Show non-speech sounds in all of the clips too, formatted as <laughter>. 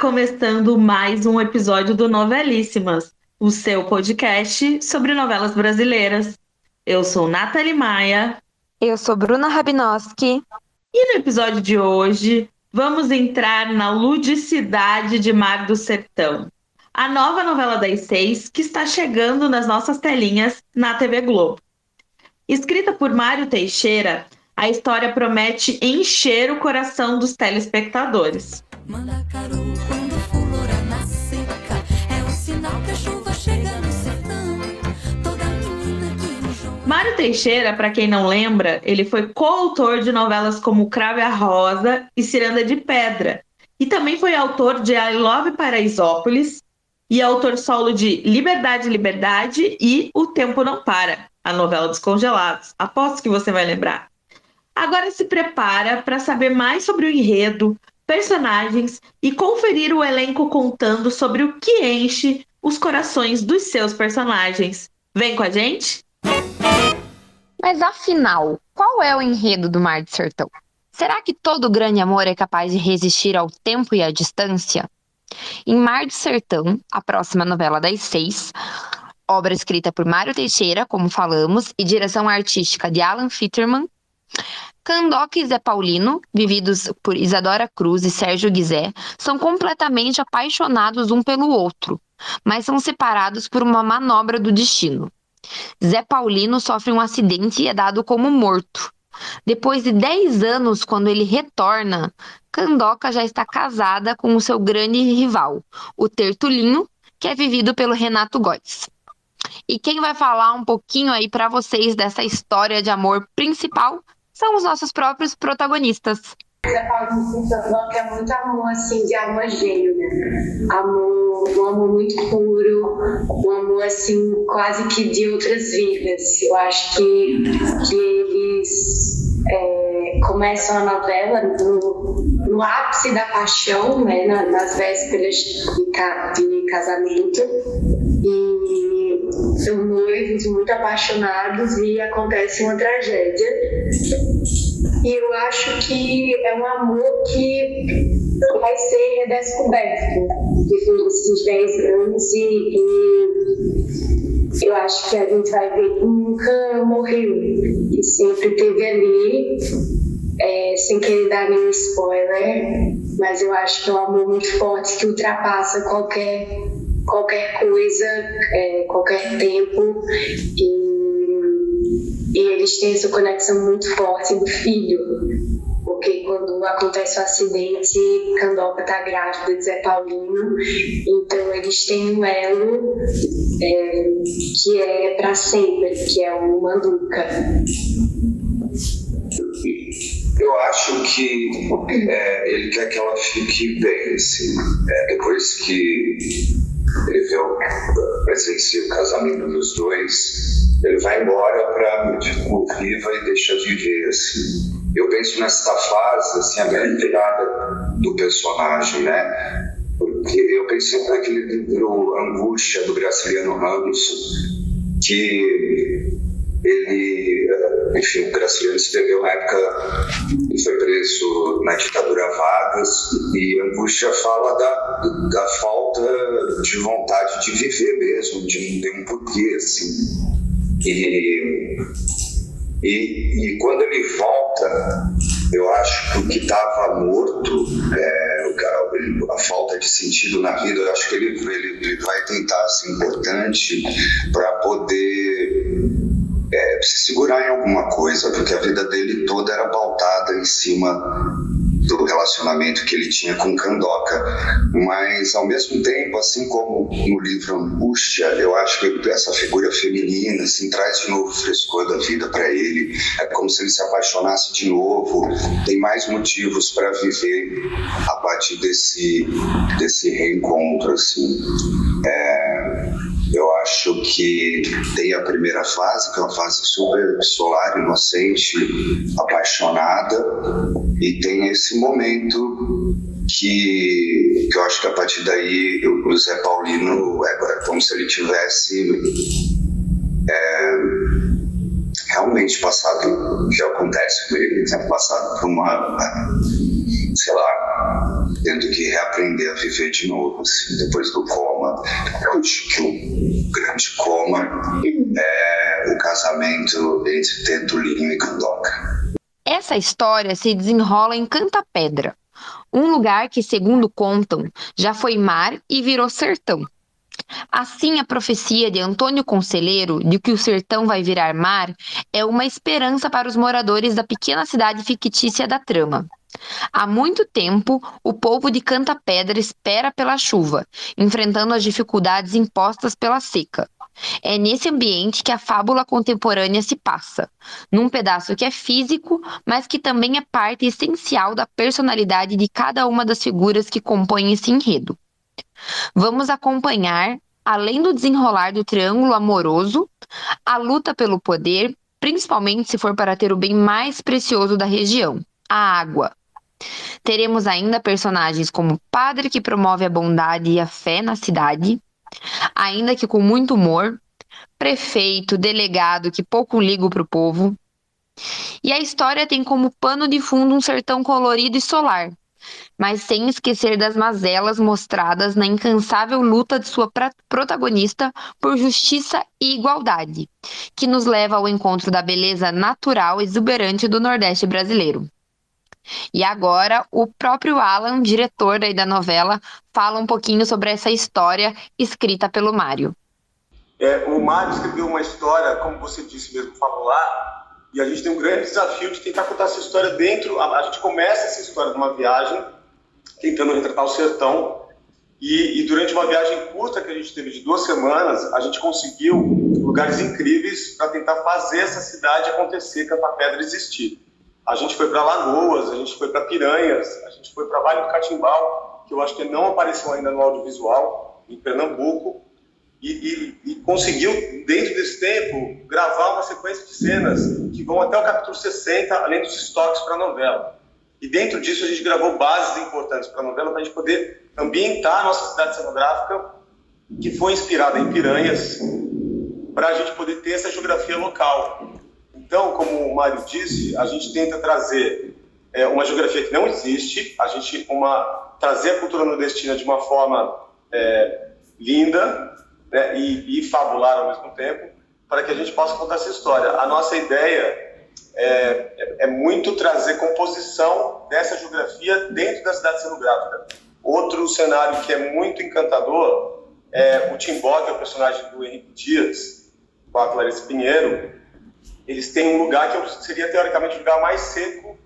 começando mais um episódio do Novelíssimas, o seu podcast sobre novelas brasileiras. Eu sou Nathalie Maia. Eu sou Bruna Rabinowski. E no episódio de hoje, vamos entrar na ludicidade de Mar do Sertão, a nova novela das seis que está chegando nas nossas telinhas na TV Globo. Escrita por Mário Teixeira, a história promete encher o coração dos telespectadores. Quando fulora na seca, é sinal que a chuva chega no Mário Teixeira, para quem não lembra, ele foi coautor de novelas como Crave a Rosa e Ciranda de Pedra. E também foi autor de I Love Paraisópolis e autor solo de Liberdade, Liberdade e O Tempo Não Para, a novela dos congelados. Aposto que você vai lembrar. Agora se prepara para saber mais sobre o enredo, personagens e conferir o elenco contando sobre o que enche os corações dos seus personagens. Vem com a gente? Mas afinal, qual é o enredo do Mar de Sertão? Será que todo grande amor é capaz de resistir ao tempo e à distância? Em Mar de Sertão, a próxima novela das seis, obra escrita por Mário Teixeira, como falamos, e direção artística de Alan Fitterman, Candoca e Zé Paulino, vividos por Isadora Cruz e Sérgio Guizé, são completamente apaixonados um pelo outro, mas são separados por uma manobra do destino. Zé Paulino sofre um acidente e é dado como morto. Depois de 10 anos, quando ele retorna, Candoca já está casada com o seu grande rival, o Tertulinho, que é vivido pelo Renato Góes. E quem vai falar um pouquinho aí para vocês dessa história de amor principal são os nossos próprios protagonistas. Fala de que é muito amor, assim, de alma gêmea. Amor, um amor muito puro, um amor, assim, quase que de outras vidas. Eu acho que, que eles é, começam a novela no, no ápice da paixão, né, nas vésperas de, casamento. E são noivos muito apaixonados e acontece uma tragédia. E eu acho que é um amor que vai ser redescoberto desses 10 anos e, e, eu acho que a gente vai ver que nunca morreu e sempre teve ali, é, sem querer dar nenhum spoiler, mas eu acho que é um amor muito forte que ultrapassa qualquer qualquer coisa, é, qualquer tempo e, e eles têm essa conexão muito forte do filho porque quando acontece o um acidente, Candoca tá grávida de Zé Paulino, então eles têm um elo é, que é para sempre, que é o Manduca. Eu acho que é, ele quer que ela fique bem, assim, é, depois que ele vê o, presencia o casamento dos dois, ele vai embora para tipo, viva e deixa viver, assim. Eu penso nessa fase, assim, a grande virada do personagem, né? Porque eu pensei naquele livro Angústia, do Graciliano Ramos, que ele, enfim, o Graciliano escreveu na época que foi preso na ditadura Vargas e Angústia fala da, da falta de vontade de viver mesmo, de não ter um porquê, assim. E, e, e quando ele volta, eu acho que o que estava morto, é, a, a, falta de sentido na vida, eu acho que ele, ele, ele vai tentar ser importante para poder se segurar em alguma coisa, porque a vida dele toda era pautada em cima do relacionamento que ele tinha com Candoca. Mas, ao mesmo tempo, assim como no livro Angústia, eu acho que essa figura feminina assim, traz de novo frescor da vida para ele. É como se ele se apaixonasse de novo. Tem mais motivos para viver a partir desse, desse reencontro. Assim. É, eu acho que tem a primeira fase, que é uma fase super solar, inocente, apaixonada, e tem esse momento que, que eu acho que a partir daí o Zé Paulino é, como se ele tivesse é, realmente passado, que acontece com ele, ele tinha passado por uma, sei lá, tendo que reaprender a viver de novo, assim, depois do coma. Eu acho que o grande coma é o casamento entre Tentulinho e Candoca. Essa história se desenrola em Canta Pedra, um lugar que, segundo contam, já foi mar e virou sertão. Assim, a profecia de Antônio Conselheiro de que o sertão vai virar mar é uma esperança para os moradores da pequena cidade fictícia da trama. Há muito tempo, o povo de Canta Pedra espera pela chuva, enfrentando as dificuldades impostas pela seca. É nesse ambiente que a fábula contemporânea se passa, num pedaço que é físico, mas que também é parte essencial da personalidade de cada uma das figuras que compõem esse enredo. Vamos acompanhar, além do desenrolar do triângulo amoroso, a luta pelo poder, principalmente se for para ter o bem mais precioso da região, a água. Teremos ainda personagens como padre que promove a bondade e a fé na cidade, ainda que com muito humor, prefeito, delegado que pouco liga para o povo. E a história tem como pano de fundo um sertão colorido e solar, mas sem esquecer das mazelas mostradas na incansável luta de sua protagonista por justiça e igualdade, que nos leva ao encontro da beleza natural exuberante do Nordeste brasileiro. E agora, o próprio Alan, diretor da novela, fala um pouquinho sobre essa história escrita pelo Mário. É, o Mário escreveu uma história, como você disse mesmo, fabular, e a gente tem um grande desafio de tentar contar essa história dentro. A, a gente começa essa história de uma viagem, tentando retratar o sertão, e, e, durante uma viagem curta que a gente teve de duas semanas, a gente conseguiu lugares incríveis para tentar fazer essa cidade acontecer, que a Pedra existir. A gente foi para Lagoas, a gente foi para Piranhas, a gente foi para Vale do Catimbau, que eu acho que não apareceu ainda no audiovisual, em Pernambuco, e, e, e, conseguiu, dentro desse tempo, gravar uma sequência de cenas que vão até o capítulo 60, além dos estoques para a novela. E dentro disso a gente gravou bases importantes para a novela, para a gente poder ambientar a nossa cidade cenográfica, que foi inspirada em Piranhas, para a gente poder ter essa geografia local. Então, como o Mário disse, a gente tenta trazer é, uma geografia que não existe, a gente uma trazer a cultura nordestina de uma forma é, linda né, e, e fabular ao mesmo tempo, para que a gente possa contar essa história. A nossa ideia é, é, é, muito trazer composição dessa geografia dentro da cidade cenográfica. Outro cenário que é muito encantador é o Timbó, que é o personagem do Henrique Dias, com a Clarice Pinheiro, eles têm um lugar que seria teoricamente o lugar mais seco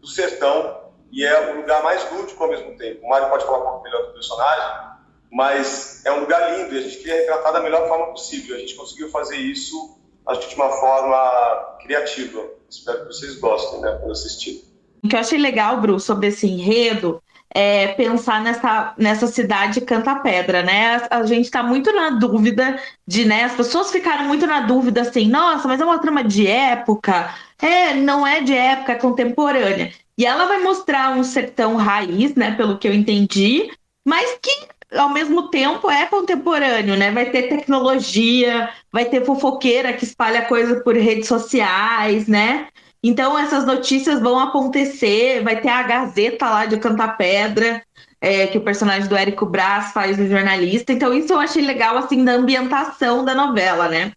do sertão e é o lugar mais lúdico ao mesmo tempo. O Mário pode falar um pouco melhor do personagem, mas é um lugar lindo e a gente queria retratar da melhor forma possível. A gente conseguiu fazer isso, acho que de uma forma criativa. Espero que vocês gostem, né, quando assistir. O que eu achei legal, Bru, sobre esse enredo é, pensar nessa, nessa cidade Canta Pedra, né? A, a gente está muito na dúvida de, né? As pessoas ficaram muito na dúvida assim, nossa, mas é uma trama de época. É, não é de época, é contemporânea. E ela vai mostrar um sertão raiz, né? Pelo que eu entendi, mas que ao mesmo tempo é contemporâneo, né? Vai ter tecnologia, vai ter fofoqueira que espalha coisa por redes sociais, né? Então, essas notícias vão acontecer, vai ter a Gazeta lá de Cantar Pedra, é, que o personagem do Érico Brás faz o jornalista. Então, isso eu achei legal, assim, da ambientação da novela, né?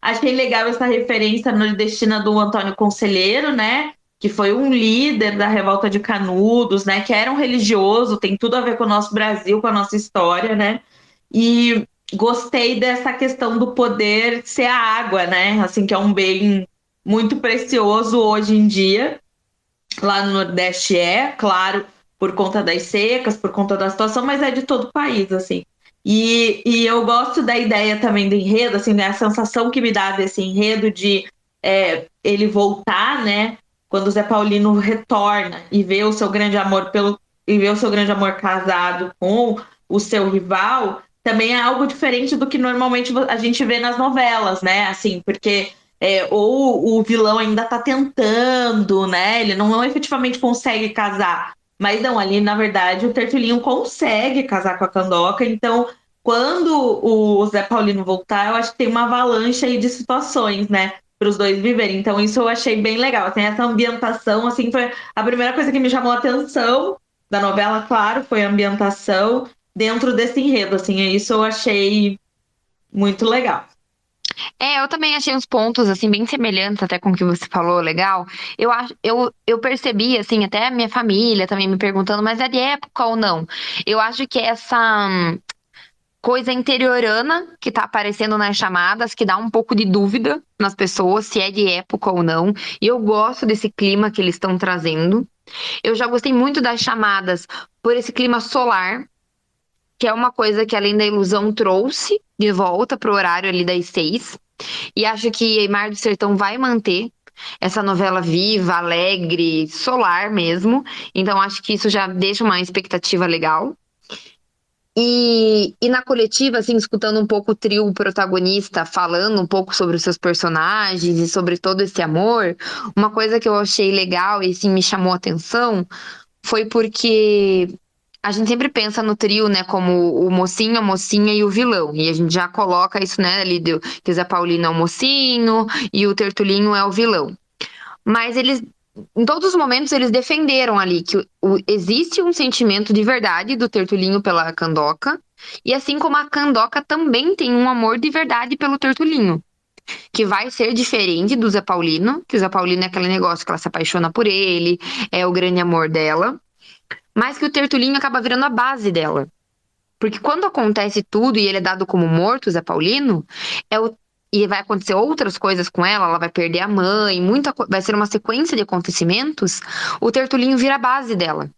Achei legal essa referência nordestina do Antônio Conselheiro, né? Que foi um líder da revolta de Canudos, né? Que era um religioso, tem tudo a ver com o nosso Brasil, com a nossa história, né? E gostei dessa questão do poder ser a água, né? Assim, que é um bem muito precioso hoje em dia. Lá no Nordeste é, claro, por conta das secas, por conta da situação, mas é de todo o país, assim. E, e eu gosto da ideia também do enredo, assim, né? A sensação que me dá desse enredo de é, ele voltar, né? Quando o Zé Paulino retorna e vê o seu grande amor pelo e vê o seu grande amor casado com o seu rival, também é algo diferente do que normalmente a gente vê nas novelas, né? Assim, porque é, ou o vilão ainda tá tentando, né? Ele não, não efetivamente consegue casar. Mas não, ali, na verdade, o Tertulinho consegue casar com a Candoca. Então, quando o Zé Paulino voltar, eu acho que tem uma avalanche aí de situações, né? Para os dois viverem. Então, isso eu achei bem legal. Assim, essa ambientação, assim, foi a primeira coisa que me chamou a atenção. da novela, claro, foi a ambientação dentro desse enredo, assim, isso eu achei muito legal. É, eu também achei uns pontos, assim, bem semelhantes até com o que você falou, legal. Eu, eu, eu percebi, assim, até a minha família também me perguntando, mas é de época ou não? Eu acho que essa hum, coisa interiorana que tá aparecendo nas chamadas, que dá um pouco de dúvida nas pessoas se é de época ou não. E eu gosto desse clima que eles estão trazendo. Eu já gostei muito das chamadas por esse clima solar, que é uma coisa que além da ilusão trouxe de volta pro horário ali das seis. E acho que Mar do Sertão vai manter essa novela viva, alegre, solar mesmo. Então acho que isso já deixa uma expectativa legal. E, e na coletiva, assim, escutando um pouco o trio protagonista falando um pouco sobre os seus personagens e sobre todo esse amor, uma coisa que eu achei legal e assim, me chamou a atenção foi porque a gente sempre pensa no trio, né, como o mocinho, a mocinha e o vilão. E a gente já coloca isso, né, ali, do, que Zé Paulino é o mocinho e o Tertulinho é o vilão. Mas eles em todos os momentos eles defenderam ali que o, existe um sentimento de verdade do Tertulinho pela Candoca, e assim como a Candoca também tem um amor de verdade pelo Tertulinho, que vai ser diferente do Zé Paulino, que o Zé Paulino é aquele negócio que ela se apaixona por ele, é o grande amor dela, mas que o Tertulinho acaba virando a base dela. Porque quando acontece tudo e ele é dado como morto, Zé Paulino, é o e vai acontecer outras coisas com ela, ela vai perder a mãe, muita vai ser uma sequência de acontecimentos, o Tertulinho vira a base dela.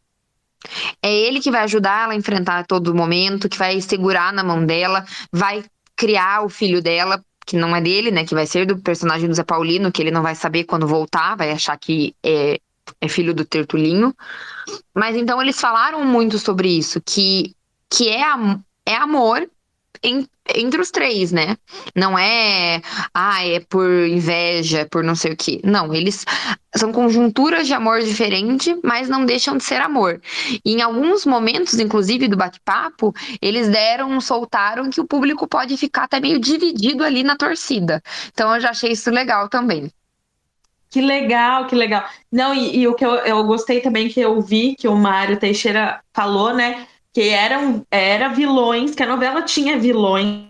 É ele que vai ajudar ela a enfrentar todo momento, que vai segurar na mão dela, vai criar o filho dela, que não é dele, né, que vai ser do personagem do Zé Paulino, que ele não vai saber quando voltar, vai achar que é, é filho do Tertulinho. Mas então eles falaram muito sobre isso, que que é, é amor em, entre os três, né? Não é, ah, é por inveja, é por não sei o quê. Não, eles são conjunturas de amor diferente, mas não deixam de ser amor. E em alguns momentos, inclusive do bate-papo, eles deram, soltaram que o público pode ficar até meio dividido ali na torcida. Então eu já achei isso legal também. Que legal, que legal. Não, e, e o que eu, eu gostei também que eu vi que o Mário Teixeira falou, né? que eram era vilões, que a novela tinha vilões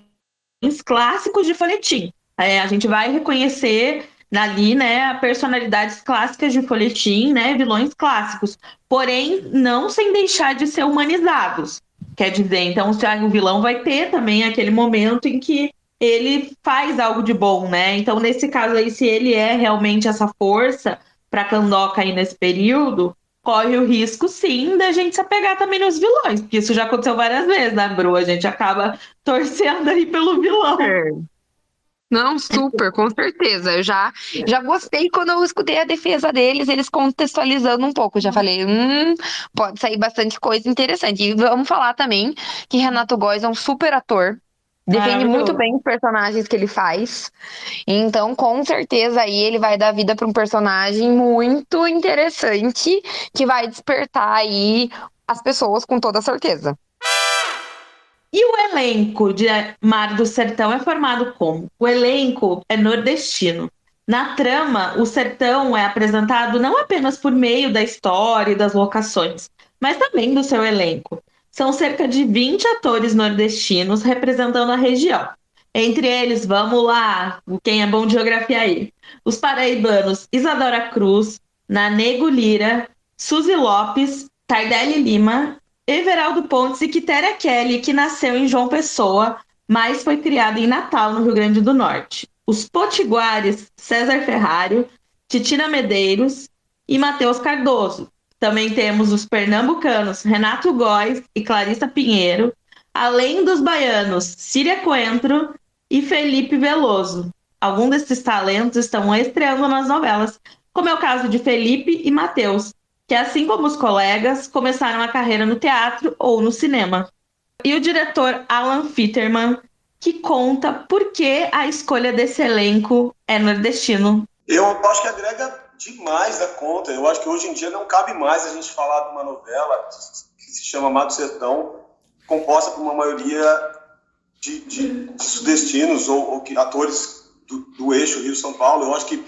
clássicos de folhetim. É, a gente vai reconhecer ali, né, personalidades clássicas de folhetim, né, vilões clássicos, porém não sem deixar de ser humanizados. Quer dizer, então o vilão vai ter também aquele momento em que ele faz algo de bom, né? Então nesse caso aí, se ele é realmente essa força para Candoca aí nesse período, corre o risco, sim, da gente se apegar também nos vilões, porque isso já aconteceu várias vezes, né, Bru? A gente acaba <laughs> torcendo aí pelo vilão. É. Não, super, com certeza. Eu já, já gostei quando eu escutei a defesa deles, eles contextualizando um pouco. Já falei, hum, pode sair bastante coisa interessante. E vamos falar também que Renato Góes é um super ator. Defende muito bem os personagens que ele faz. Então, com certeza, aí ele vai dar vida para um personagem muito interessante que vai despertar aí as pessoas com toda certeza. E o elenco de Mar do Sertão é formado como? O elenco é nordestino. Na trama, o sertão é apresentado não apenas por meio da história e das locações, mas também do seu elenco. São cerca de 20 atores nordestinos representando a região. Entre eles, vamos lá, quem é bom de geografia aí. Os paraibanos Isadora Cruz, Nanego Lira, Suzy Lopes, Tardelli Lima, Everaldo Pontes e Quitéria Kelly, que nasceu em João Pessoa, mas foi criada em Natal, no Rio Grande do Norte. Os potiguares César Ferrário, Titina Medeiros e Matheus Cardoso, também temos os pernambucanos Renato Góes e Clarissa Pinheiro, além dos baianos Síria Coentro e Felipe Veloso. Alguns desses talentos estão estreando nas novelas, como é o caso de Felipe e Matheus, que, assim como os colegas, começaram a carreira no teatro ou no cinema. E o diretor Alan Fitterman, que conta por que a escolha desse elenco é nordestino. Eu acho que agrega demais da conta. Eu acho que hoje em dia não cabe mais a gente falar de uma novela que se chama Mato Sertão, composta por uma maioria de, de, de sudestinos ou, ou que, atores do, do, eixo Rio-São Paulo. Eu acho que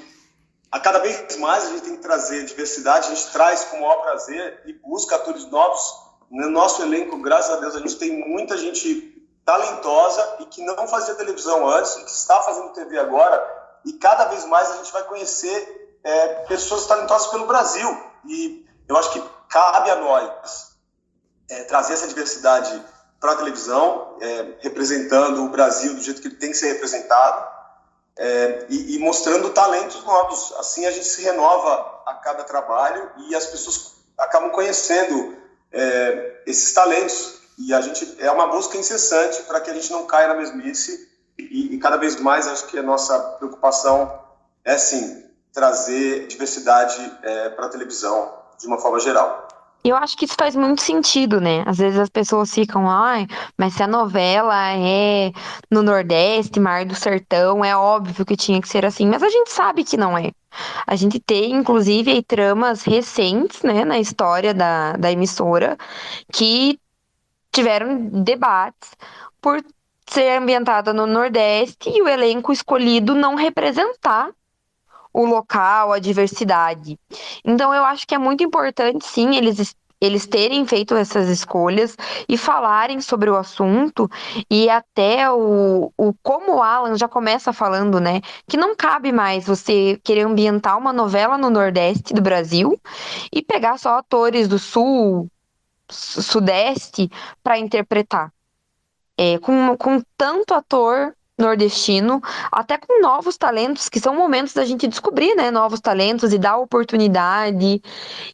a cada vez mais a gente tem que trazer diversidade, a gente traz com o maior prazer e busca atores novos. No nosso elenco, graças a Deus, a gente tem muita gente talentosa e que não fazia televisão antes e que está fazendo TV agora. E cada vez mais a gente vai conhecer é, pessoas talentosas pelo Brasil. E eu acho que cabe a nós é, trazer essa diversidade para a televisão, é, representando o Brasil do jeito que ele tem que ser representado é, e, e, mostrando talentos novos. Assim a gente se renova a cada trabalho e as pessoas acabam conhecendo é, esses talentos. E a gente é uma busca incessante para que a gente não caia na mesmice. E, e cada vez mais acho que a nossa preocupação é sim trazer diversidade é, para a televisão de uma forma geral. Eu acho que isso faz muito sentido, né? Às vezes as pessoas ficam, ai, mas se a novela é no Nordeste, Mar do Sertão, é óbvio que tinha que ser assim. Mas a gente sabe que não é. A gente tem, inclusive, aí, tramas recentes, né, na história da, da emissora, que tiveram debates por ser ambientada no Nordeste e o elenco escolhido não representar o local, a diversidade. Então eu acho que é muito importante, sim, eles eles terem feito essas escolhas e falarem sobre o assunto e até o, o como o Alan já começa falando, né, que não cabe mais você querer ambientar uma novela no Nordeste do Brasil e pegar só atores do Sul, Sudeste para interpretar. É, com, com tanto ator nordestino, até com novos talentos, que são momentos da gente descobrir, né, novos talentos e dar oportunidade.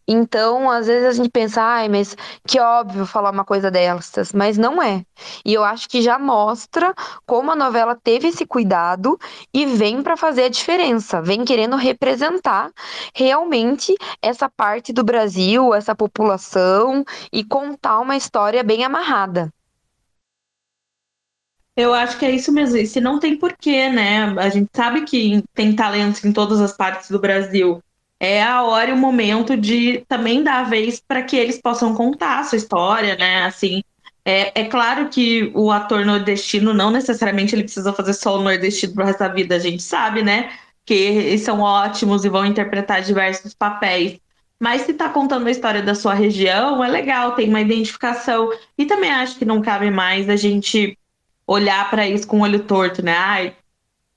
Então, às vezes a gente pensa, ai, mas que óbvio falar uma coisa dessas, mas não é. E eu acho que já mostra como a novela teve esse cuidado e vem para fazer a diferença, vem querendo representar realmente essa parte do Brasil, essa população e contar uma história bem amarrada. Eu acho que é isso mesmo. E se não tem porquê, né? A gente sabe que tem talentos em todas as partes do Brasil. É a hora e o momento de também dar a vez para que eles possam contar a sua história, né? Assim, é, é claro que o ator nordestino não necessariamente ele precisa fazer só o nordestino pro resto da vida, a gente sabe, né? Que eles são ótimos e vão interpretar diversos papéis. Mas se está contando a história da sua região, é legal, tem uma identificação. E também acho que não cabe mais a gente olhar para isso com o olho torto, né? Ai,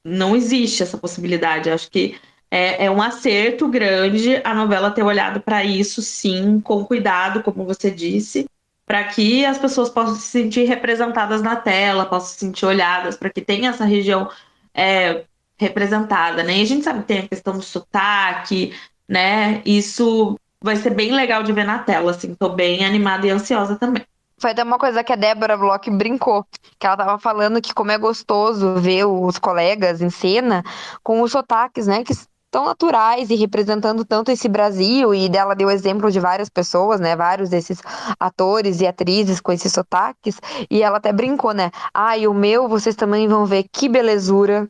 não existe essa possibilidade. Acho que é, é um acerto grande a novela ter olhado para isso, sim, com cuidado, como você disse, para que as pessoas possam se sentir representadas na tela, possam se sentir olhadas, para que tenha essa região é, representada, né? E a gente sabe que tem a questão do sotaque, né? Isso vai ser bem legal de ver na tela, assim, tô bem animada e ansiosa também. Foi até uma coisa que a Débora Bloch brincou, que ela tava falando que como é gostoso ver os colegas em cena com os sotaques, né, que tão naturais e representando tanto esse Brasil, e dela deu exemplo de várias pessoas, né, vários desses atores e atrizes com esses sotaques, e ela até brincou, né, ah, e o meu, vocês também vão ver que belezura,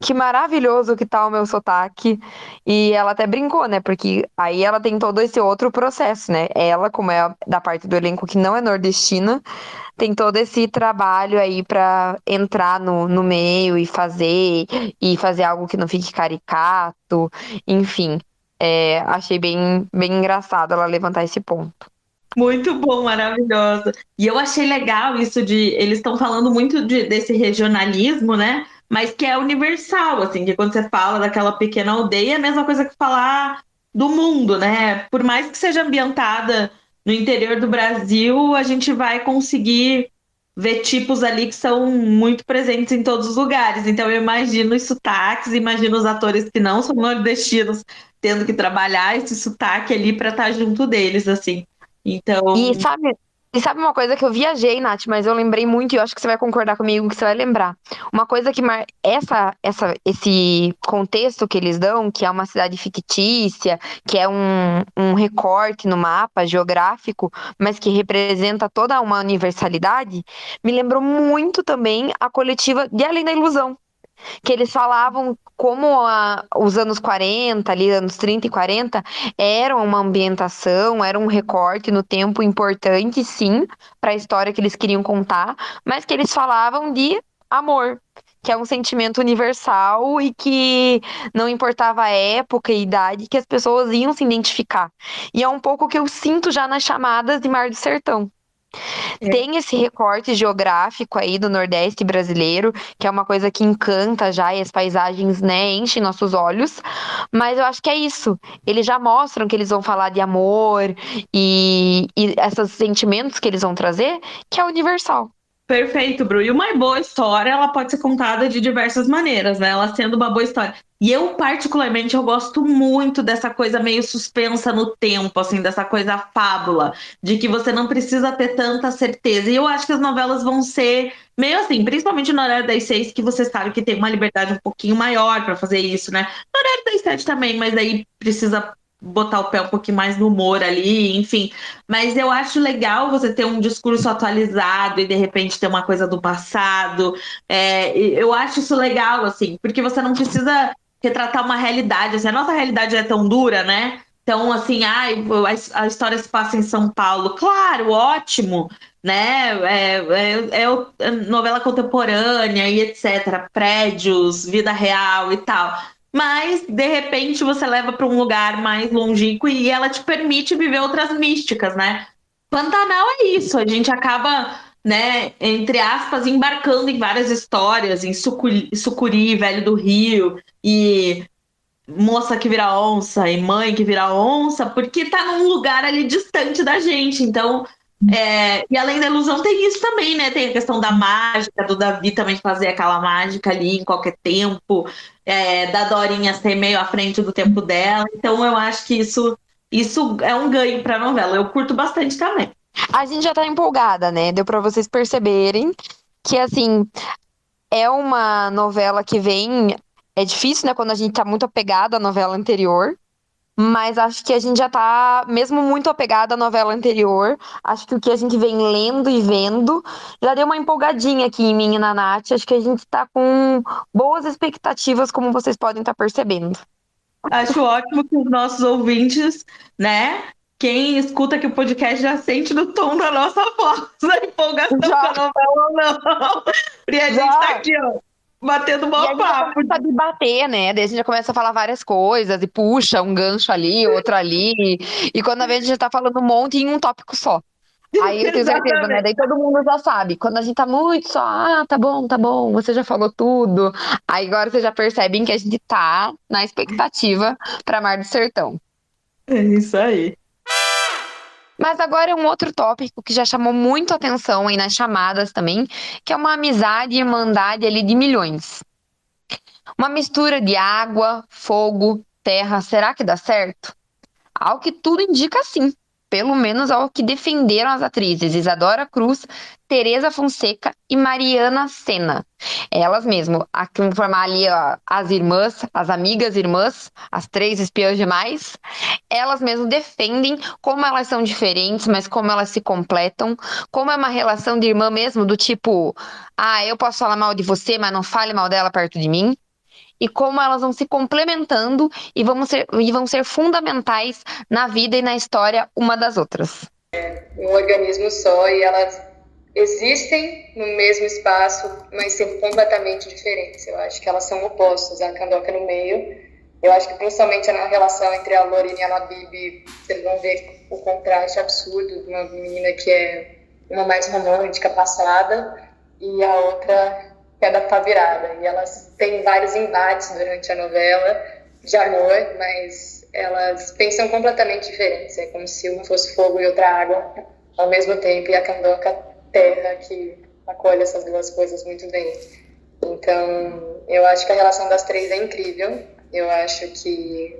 que maravilhoso que tá o meu sotaque, e ela até brincou, né, porque aí ela tem todo esse outro processo, né, ela, como é da parte do elenco que não é nordestina, tem todo esse trabalho aí para entrar no, no meio e fazer e fazer algo que não fique caricato, enfim. É, achei bem, bem engraçado ela levantar esse ponto. Muito bom, maravilhosa. E eu achei legal isso de. Eles estão falando muito de, desse regionalismo, né? Mas que é universal, assim, que quando você fala daquela pequena aldeia, é a mesma coisa que falar do mundo, né? Por mais que seja ambientada no interior do Brasil, a gente vai conseguir ver tipos ali que são muito presentes em todos os lugares. Então eu imagino os sotaques, imagino os atores que não são nordestinos tendo que trabalhar esse sotaque ali para estar junto deles, assim. Então. E sabe, e sabe uma coisa que eu viajei, Nath, mas eu lembrei muito e eu acho que você vai concordar comigo que você vai lembrar. Uma coisa que mar... essa, essa, esse contexto que eles dão, que é uma cidade fictícia, que é um, um recorte no mapa geográfico, mas que representa toda uma universalidade, me lembrou muito também a coletiva de Além da Ilusão, que eles falavam como a, os anos 40, ali, anos 30 e 40, eram uma ambientação, era um recorte no tempo importante, sim, para a história que eles queriam contar, mas que eles falavam de amor, que é um sentimento universal e que não importava a época e idade, que as pessoas iam se identificar. E é um pouco o que eu sinto já nas chamadas de Mar do Sertão. É. Tem esse recorte geográfico aí do Nordeste brasileiro, que é uma coisa que encanta já e as paisagens, né, enchem nossos olhos. Mas eu acho que é isso. Eles já mostram que eles vão falar de amor e, e esses sentimentos que eles vão trazer, que é universal. Perfeito, Bru. E uma boa história, ela pode ser contada de diversas maneiras, né? Ela sendo uma boa história. E eu, particularmente, eu gosto muito dessa coisa meio suspensa no tempo, assim, dessa coisa fábula, de que você não precisa ter tanta certeza. E eu acho que as novelas vão ser meio assim, principalmente no horário das seis, que você sabe que tem uma liberdade um pouquinho maior para fazer isso, né? No horário das sete também, mas aí precisa botar o pé um pouquinho mais no humor ali, enfim. Mas eu acho legal você ter um discurso atualizado e de repente ter uma coisa do passado. É, eu acho isso legal, assim, porque você não precisa retratar uma realidade. Assim, a nossa realidade é tão dura, né? Então, assim, ai, a, a história se passa em São Paulo. Claro, ótimo, né? É, é, é novela contemporânea e etc. Prédios, vida real e tal mas de repente você leva para um lugar mais longínquo e ela te permite viver outras místicas, né? Pantanal é isso, a gente acaba, né, entre aspas, embarcando em várias histórias, em Sucuri, Sucuri Velho do Rio, e moça que vira onça, e mãe que vira onça, porque tá num lugar ali distante da gente, então é, e além da ilusão, tem isso também, né? Tem a questão da mágica, do Davi também fazer aquela mágica ali em qualquer tempo, é, da Dorinha ser meio à frente do tempo dela. Então eu acho que isso, isso é um ganho para a novela. Eu curto bastante também. A gente já tá empolgada, né? Deu para vocês perceberem que, assim, é uma novela que vem. É difícil, né? Quando a gente tá muito apegado à novela anterior. Mas acho que a gente já tá, mesmo muito apegado à novela anterior, acho que o que a gente vem lendo e vendo já deu uma empolgadinha aqui em mim e na Nath. Acho que a gente tá com boas expectativas, como vocês podem estar tá percebendo. Acho ótimo que os nossos ouvintes, né? Quem escuta aqui o podcast já sente no tom da nossa voz a empolgação já. com a novela ou não. <laughs> E a gente tá aqui, ó batendo bom papo. A gente debater, né? Daí a gente já começa a falar várias coisas e puxa um gancho ali, outro ali. E quando a gente já tá falando um monte em um tópico só. Aí eu tenho certeza, né? Daí todo mundo já sabe. Quando a gente tá muito só, ah, tá bom, tá bom, você já falou tudo. Aí agora vocês já percebem que a gente tá na expectativa pra Mar do Sertão. É isso aí. Mas agora é um outro tópico que já chamou muito atenção aí nas chamadas também, que é uma amizade e irmandade ali de milhões. Uma mistura de água, fogo, terra, será que dá certo? Ao que tudo indica sim pelo menos ao que defenderam as atrizes Isadora Cruz, Teresa Fonseca e Mariana Senna. Elas mesmo, a que formar ali ó, as irmãs, as amigas irmãs, as três espiãs demais, elas mesmo defendem como elas são diferentes, mas como elas se completam, como é uma relação de irmã mesmo, do tipo, ah, eu posso falar mal de você, mas não fale mal dela perto de mim e como elas vão se complementando e vão ser, e vão ser fundamentais na vida e na história uma das outras. É um organismo só e elas existem no mesmo espaço, mas são completamente diferentes. Eu acho que elas são opostas, a Candoca no meio. Eu acho que principalmente na relação entre a Lorena e a Labib, vocês vão ver o contraste absurdo de uma menina que é uma mais romântica, passada, e a outra que é da Pá Virada. E elas têm vários embates durante a novela de amor, mas elas pensam completamente diferentes. É como se uma fosse fogo e outra água ao mesmo tempo, e a Candoca terra que acolhe essas duas coisas muito bem. Então, eu acho que a relação das três é incrível. Eu acho que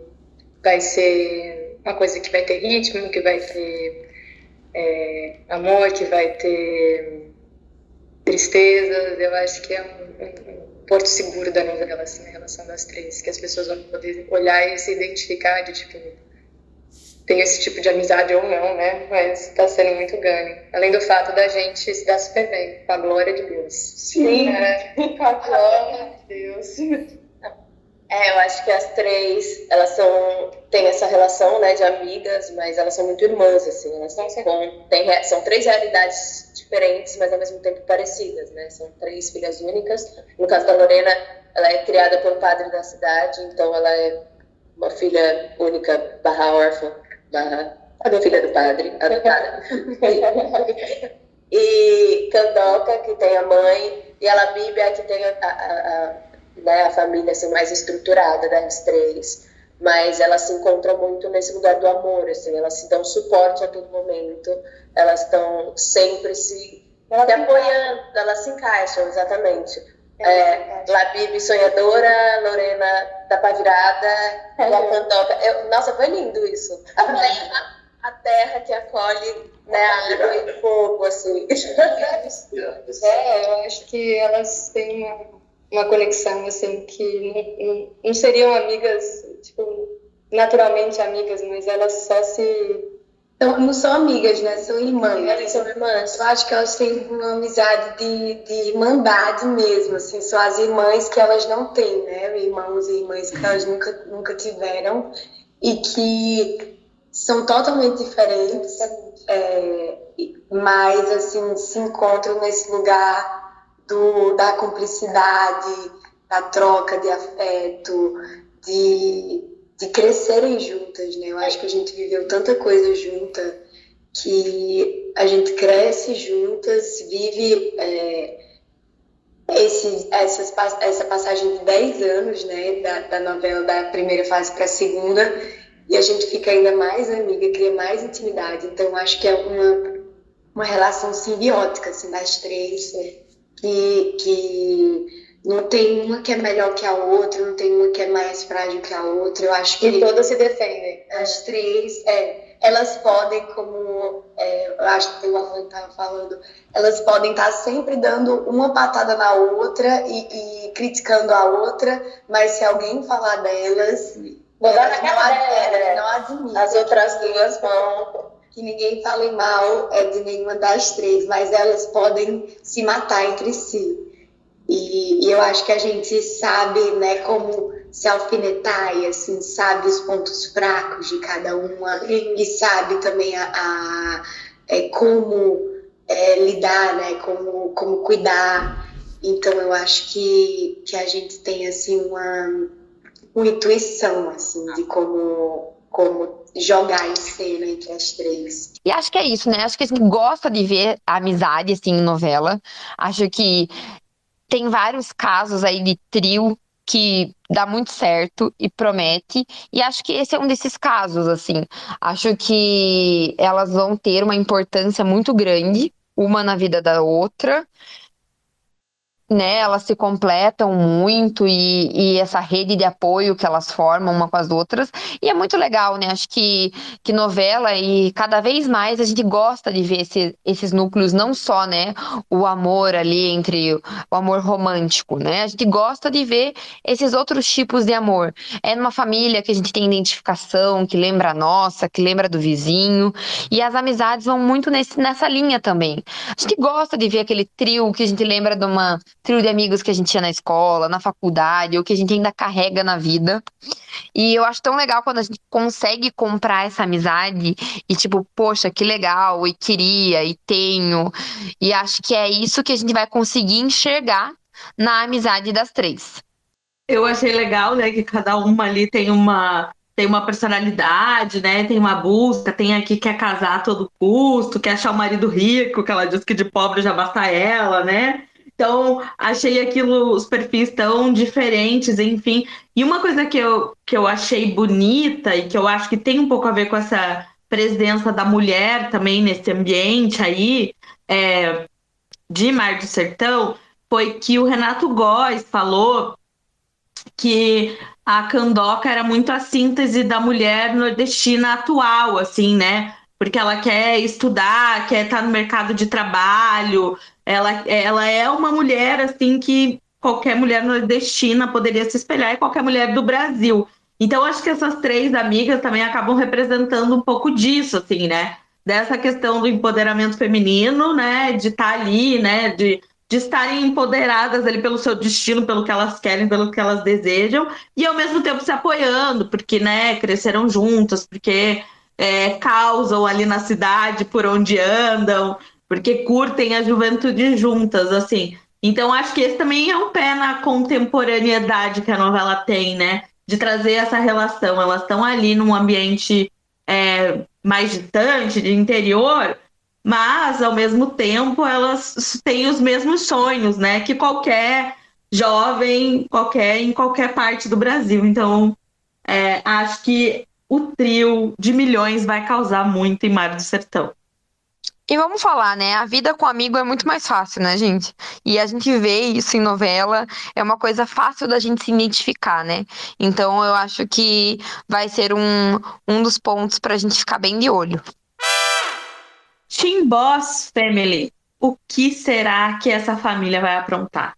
vai ser uma coisa que vai ter ritmo, que vai ter é, amor, que vai ter tristezas. Eu acho que é um, um, um porto seguro da novela, assim, a relação das três, que as pessoas vão poder olhar e se identificar de tipo tem esse tipo de amizade ou não, né? Mas está sendo muito ganho. Além do fato da gente se dar super bem, com a glória de Deus. Sim, é. <laughs> com a glória de Deus. É, eu acho que as três, elas são, têm essa relação, né, de amigas, mas elas são muito irmãs, assim, elas são, tem, são três realidades diferentes, mas ao mesmo tempo parecidas, né, são três filhas únicas. No caso da Lorena, ela é criada pelo padre da cidade, então ela é uma filha única, barra órfã, barra a filha do padre, adotada. <laughs> e Candoca, que tem a mãe, e ela Bíblia, que tem a, a, a né, a família assim, mais estruturada das três, mas elas se encontram muito nesse lugar do amor, assim, elas se dão suporte a todo momento, elas estão sempre se, se apoiando, elas se encaixam, exatamente. É, Labib sonhadora, Lorena da pá virada, é. Candoca. Eu, nossa, foi lindo isso. A terra, a terra que acolhe né, água e fogo, assim. <laughs> É, eu acho que elas têm uma uma conexão assim que não, não, seriam amigas tipo naturalmente amigas mas elas só se então, não são amigas, né? São irmãs. Elas são irmãs. Eu acho que elas têm uma amizade de, de irmandade mesmo, assim. São as irmãs que elas não têm, né? Irmãos e irmãs que elas nunca, nunca tiveram e que são totalmente diferentes, é, mas, assim, se encontram nesse lugar do, da cumplicidade, da troca de afeto, de, de crescerem juntas, né? Eu acho que a gente viveu tanta coisa junta que a gente cresce juntas, vive é, esse, essas, essa passagem de 10 anos, né, da, da novela da primeira fase para a segunda, e a gente fica ainda mais amiga, cria mais intimidade. Então, acho que é uma, uma relação simbiótica, assim, das três, né? Que, que não tem uma que é melhor que a outra, não tem uma que é mais frágil que a outra. Eu acho que. E todas se defendem. As três, é, elas podem, como é, eu acho que o Alan estava falando, elas podem estar tá sempre dando uma patada na outra e, e criticando a outra, mas se alguém falar delas. Vou dar na cara dela, não admite. As outras duas vão que ninguém fale mal é, de nenhuma das três, mas elas podem se matar entre si. E, e, eu acho que a gente sabe, né, como se alfinetar e assim, sabe os pontos fracos de cada uma e sabe também a, a é, como é, lidar, né, como, como cuidar. Então eu acho que, que a gente tem assim uma, uma intuição assim de como como jogar em cena entre as três. E acho que é isso, né? Acho que a gente gosta de ver a amizade assim em novela. Acho que tem vários casos aí de trio que dá muito certo e promete. E acho que esse é um desses casos, assim. Acho que elas vão ter uma importância muito grande, uma na vida da outra né, elas se completam muito e, e, essa rede de apoio que elas formam uma com as outras. E é muito legal, né? Acho que, que novela e cada vez mais a gente gosta de ver esse, esses núcleos, não só, né, o amor ali entre o amor romântico, né? A gente gosta de ver esses outros tipos de amor. É numa família que a gente tem identificação, que lembra a nossa, que lembra do vizinho. E as amizades vão muito nesse, nessa linha também. A gente gosta de ver aquele trio que a gente lembra de uma trio de amigos que a gente tinha na escola, na faculdade, ou que a gente ainda carrega na vida. E eu acho tão legal quando a gente consegue comprar essa amizade e, tipo, poxa, que legal, e queria, e tenho. E acho que é isso que a gente vai conseguir enxergar na amizade das três. Eu achei legal, né, que cada uma ali tem uma tem uma personalidade, né? Tem uma busca, tem aqui que quer casar a todo custo, quer achar o marido rico, que ela diz que de pobre já basta ela, né? Então, achei aquilo, os perfis tão diferentes, enfim. E uma coisa que eu, que eu achei bonita e que eu acho que tem um pouco a ver com essa presença da mulher também nesse ambiente aí, é, de Mar do Sertão, foi que o Renato Góes falou que a Candoca era muito a síntese da mulher nordestina atual, assim, né? Porque ela quer estudar, quer estar no mercado de trabalho, ela, ela é uma mulher assim que qualquer mulher nordestina poderia se espelhar e qualquer mulher do Brasil. Então, acho que essas três amigas também acabam representando um pouco disso, assim, né? Dessa questão do empoderamento feminino, né? De estar tá ali, né? De de estarem empoderadas ali pelo seu destino, pelo que elas querem, pelo que elas desejam, e ao mesmo tempo se apoiando, porque né, cresceram juntas, porque é, causam ali na cidade por onde andam, porque curtem a juventude juntas, assim. Então acho que esse também é um pé na contemporaneidade que a novela tem, né? De trazer essa relação. Elas estão ali num ambiente é, mais distante, de interior, mas ao mesmo tempo elas têm os mesmos sonhos, né? Que qualquer jovem, qualquer em qualquer parte do Brasil. Então, é, acho que o trio de milhões vai causar muito em Mar do Sertão. E vamos falar, né? A vida com amigo é muito mais fácil, né, gente? E a gente vê isso em novela, é uma coisa fácil da gente se identificar, né? Então eu acho que vai ser um, um dos pontos para a gente ficar bem de olho. Team Boss Family. O que será que essa família vai aprontar?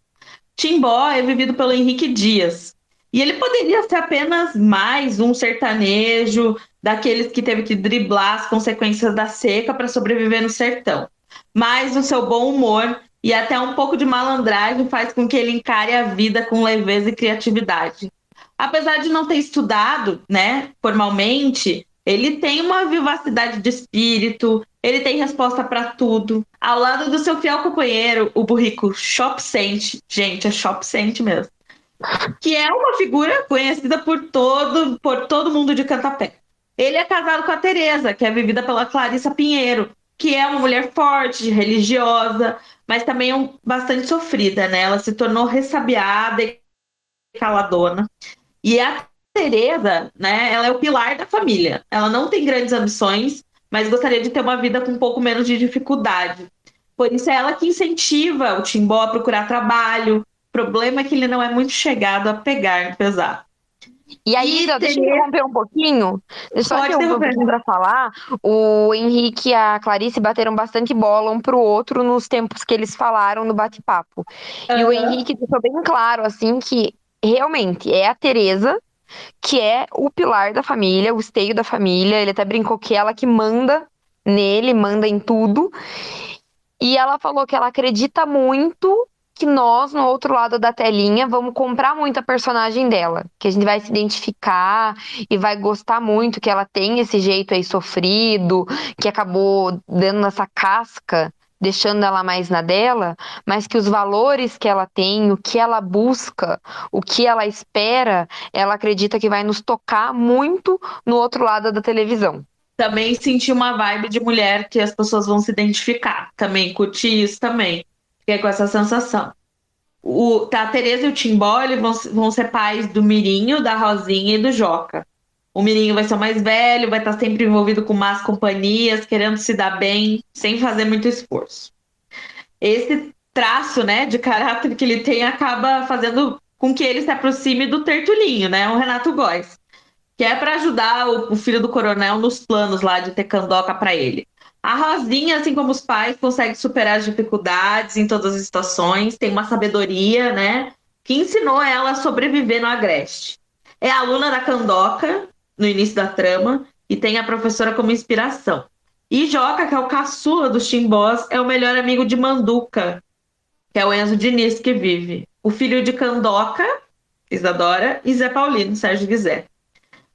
Timbó é vivido pelo Henrique Dias. E ele poderia ser apenas mais um sertanejo daqueles que teve que driblar as consequências da seca para sobreviver no sertão. Mas o seu bom humor e até um pouco de malandragem faz com que ele encare a vida com leveza e criatividade. Apesar de não ter estudado, né, formalmente, ele tem uma vivacidade de espírito, ele tem resposta para tudo. Ao lado do seu fiel companheiro, o burrico Shop Saint, gente, é Shop Saint mesmo, que é uma figura conhecida por todo, por todo mundo de Cantapé. Ele é casado com a Teresa, que é vivida pela Clarissa Pinheiro, que é uma mulher forte, religiosa, mas também um, bastante sofrida, né? Ela se tornou ressabiada e caladona. E a Teresa, né, ela é o pilar da família. Ela não tem grandes ambições, mas gostaria de ter uma vida com um pouco menos de dificuldade. Por isso é ela que incentiva o Timbó a procurar trabalho. Problema é que ele não é muito chegado a pegar pesar. E aí, e deixa eu interromper um pouquinho. Deixa eu interromper um pouquinho para falar. O Henrique e a Clarice bateram bastante bola um pro outro nos tempos que eles falaram no bate-papo. Uhum. E o Henrique deixou bem claro, assim, que realmente é a Tereza que é o pilar da família, o esteio da família. Ele até brincou que ela que manda nele, manda em tudo. E ela falou que ela acredita muito que nós, no outro lado da telinha, vamos comprar muito a personagem dela. Que a gente vai se identificar e vai gostar muito que ela tem esse jeito aí sofrido, que acabou dando essa casca deixando ela mais na dela, mas que os valores que ela tem, o que ela busca, o que ela espera, ela acredita que vai nos tocar muito no outro lado da televisão. Também senti uma vibe de mulher que as pessoas vão se identificar. Também curti isso também. Fiquei com essa sensação. O, tá, a Tereza e o Timbó vão, vão ser pais do Mirinho, da Rosinha e do Joca. O menino vai ser o mais velho, vai estar sempre envolvido com más companhias, querendo se dar bem, sem fazer muito esforço. Esse traço, né, de caráter que ele tem acaba fazendo com que ele se aproxime do Tertulinho, né, o Renato Góes, que é para ajudar o, o, filho do coronel nos planos lá de ter candoca para ele. A Rosinha, assim como os pais, consegue superar as dificuldades em todas as situações, tem uma sabedoria, né, que ensinou ela a sobreviver no Agreste. É aluna da Candoca, no início da trama e tem a professora como inspiração. E Joca, que é o caçula dos Timbós, é o melhor amigo de Manduca, que é o Enzo Diniz que vive. O filho de Candoca, Isadora, e Zé Paulino, Sérgio Guizé.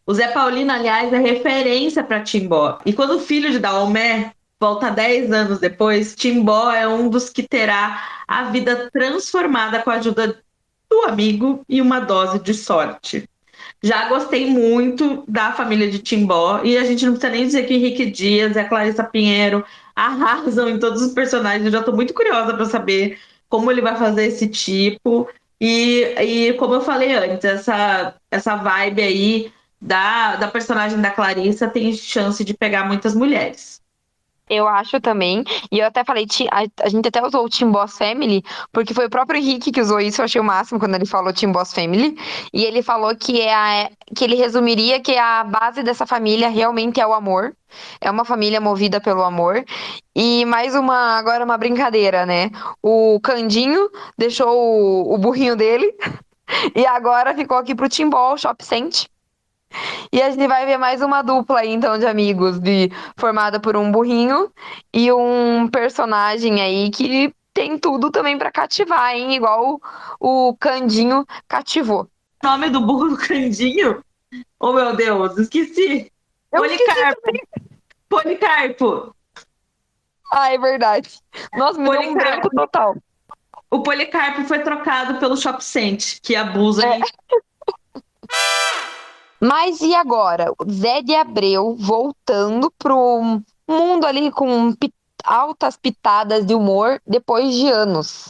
O Zé Paulino, aliás, é referência para Timbó. E quando o filho de Daomé volta 10 anos depois, Timbó é um dos que terá a vida transformada com a ajuda do amigo e uma dose de sorte. Já gostei muito da família de Timbó. E a gente não precisa nem dizer que Henrique Dias e a Clarissa Pinheiro arrasam em todos os personagens. Eu já estou muito curiosa para saber como ele vai fazer esse tipo. E, e como eu falei antes, essa, essa vibe aí da, da personagem da Clarissa tem chance de pegar muitas mulheres. Eu acho também. E eu até falei, a, gente até usou o Team Boss Family, porque foi o próprio Henrique que usou isso, eu achei o máximo quando ele falou Team Boss Family. E ele falou que, é a, que ele resumiria que a base dessa família realmente é o amor. É uma família movida pelo amor. E mais uma, agora uma brincadeira, né? O Candinho deixou o, o burrinho dele. <laughs> E agora ficou aqui pro Timbol, Shop Sent. E a gente vai ver mais uma dupla aí, então, de amigos, de, formada por um burrinho e um personagem aí que tem tudo também para cativar, hein? Igual o, o Candinho cativou. Nome do burro do Candinho? Oh, meu Deus, esqueci. Eu Policarpo. esqueci Policarpo. Ah, é verdade. Nossa, me deu um branco total. O Policarpo foi trocado pelo Shop que abusa É. <laughs> Mas e agora? Zé de Abreu voltando pro mundo ali com pi- altas pitadas de humor depois de anos.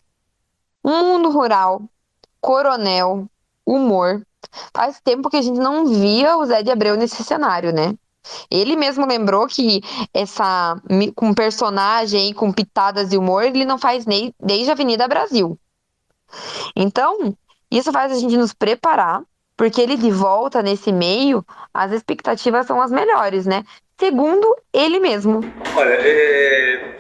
Mundo rural, coronel, humor. Faz tempo que a gente não via o Zé de Abreu nesse cenário, né? Ele mesmo lembrou que essa com personagem com pitadas de humor, ele não faz nem desde a Avenida Brasil. Então, isso faz a gente nos preparar porque ele de volta nesse meio, as expectativas são as melhores, né? Segundo ele mesmo. Olha, é,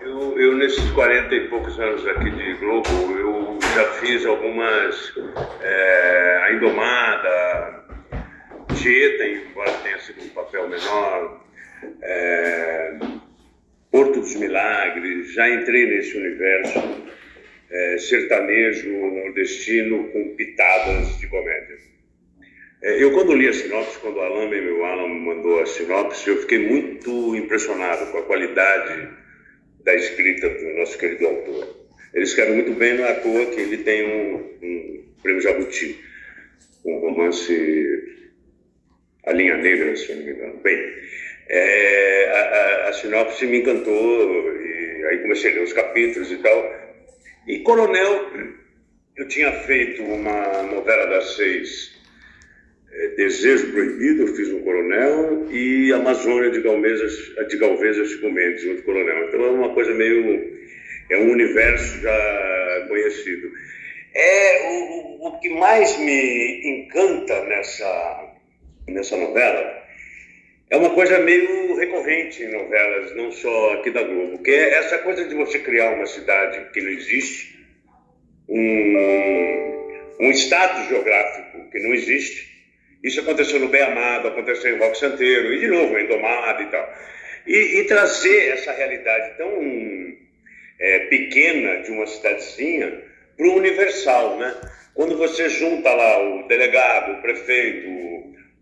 eu, eu nesses 40 e poucos anos aqui de Globo, eu já fiz algumas. É, a Indomada, Tieta, embora tenha sido um papel menor, é, Porto dos Milagres, já entrei nesse universo é, sertanejo nordestino com pitadas de comédia. É, Eu, quando li a sinopse, quando o Alan, meu Alan, mandou a sinopse, eu fiquei muito impressionado com a qualidade da escrita do nosso querido autor. Ele escreve muito bem, não é à toa que ele tem um, um prêmio Jabuti, um romance A Linha Negra, se eu não me engano. Bem, é, a, a- a sinopse me encantou, e aí comecei a ler os capítulos e tal. E Coronel, eu tinha feito uma novela das seis é, Desejo Proibido, eu fiz um coronel, e Amazônia de Galmezas, de Galvezas Chico Mendes, outro coronel. Então é uma coisa meio. é um universo já conhecido. É o- o que mais me encanta nessa, nessa novela é uma coisa meio recorrente em novelas, não só aqui da Globo, que é essa coisa de você criar uma cidade que não existe, um, um geográfico que não existe. Isso aconteceu no Bem Amado, aconteceu em Rock Santeiro, e de novo em Domado e tal. E, e trazer essa realidade tão é, pequena de uma cidadezinha para o universal, né? Quando você junta lá o delegado, o prefeito,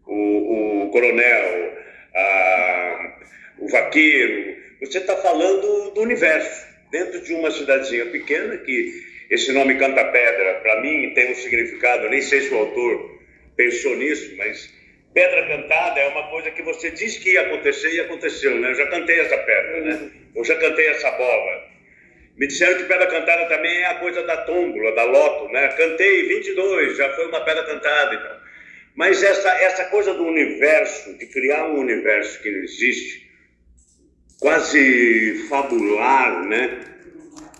o, o coronel, a- o vaqueiro, você está falando do universo, dentro de uma cidadezinha pequena, que esse nome Canta Pedra, para mim, tem um significado, nem sei se o autor pensou nisso, mas pedra cantada é uma coisa que você diz que ia acontecer e aconteceu, né? Eu já cantei essa pedra, né? Eu já cantei essa bola. Me disseram que pedra cantada também é a coisa da tómbola, da loto, né? Cantei 22, já foi uma pedra cantada e tal. Mas essa, essa coisa do universo, de criar um universo que não existe, quase fabular, né?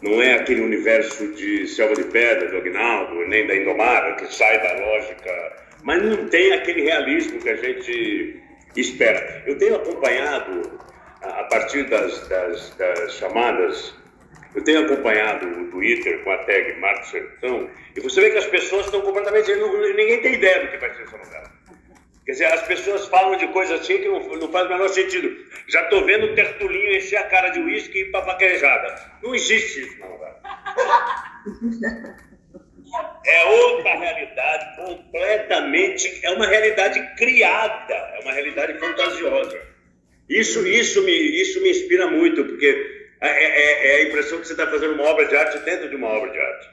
Não é aquele universo de Selva de Pedra, do Agnaldo, nem da Indomada, que sai da lógica, mas não tem aquele realismo que a gente espera. Eu tenho acompanhado, a a partir das, das, das chamadas, eu tenho acompanhado o Twitter com a tag Marco Sertão, e você vê que as pessoas estão completamente. Ninguém tem ideia do que vai ser essa novela. Quer dizer, as pessoas falam de coisas assim que não, não faz o menor sentido. Já estou vendo o Tertulinho encher a cara de uísque e ir para vaquejada. Não existe isso na. É outra realidade completamente. É uma realidade criada, é uma realidade fantasiosa. Isso, isso, me, isso me inspira muito, porque é, é- é a impressão que você está fazendo uma obra de arte dentro de uma obra de arte.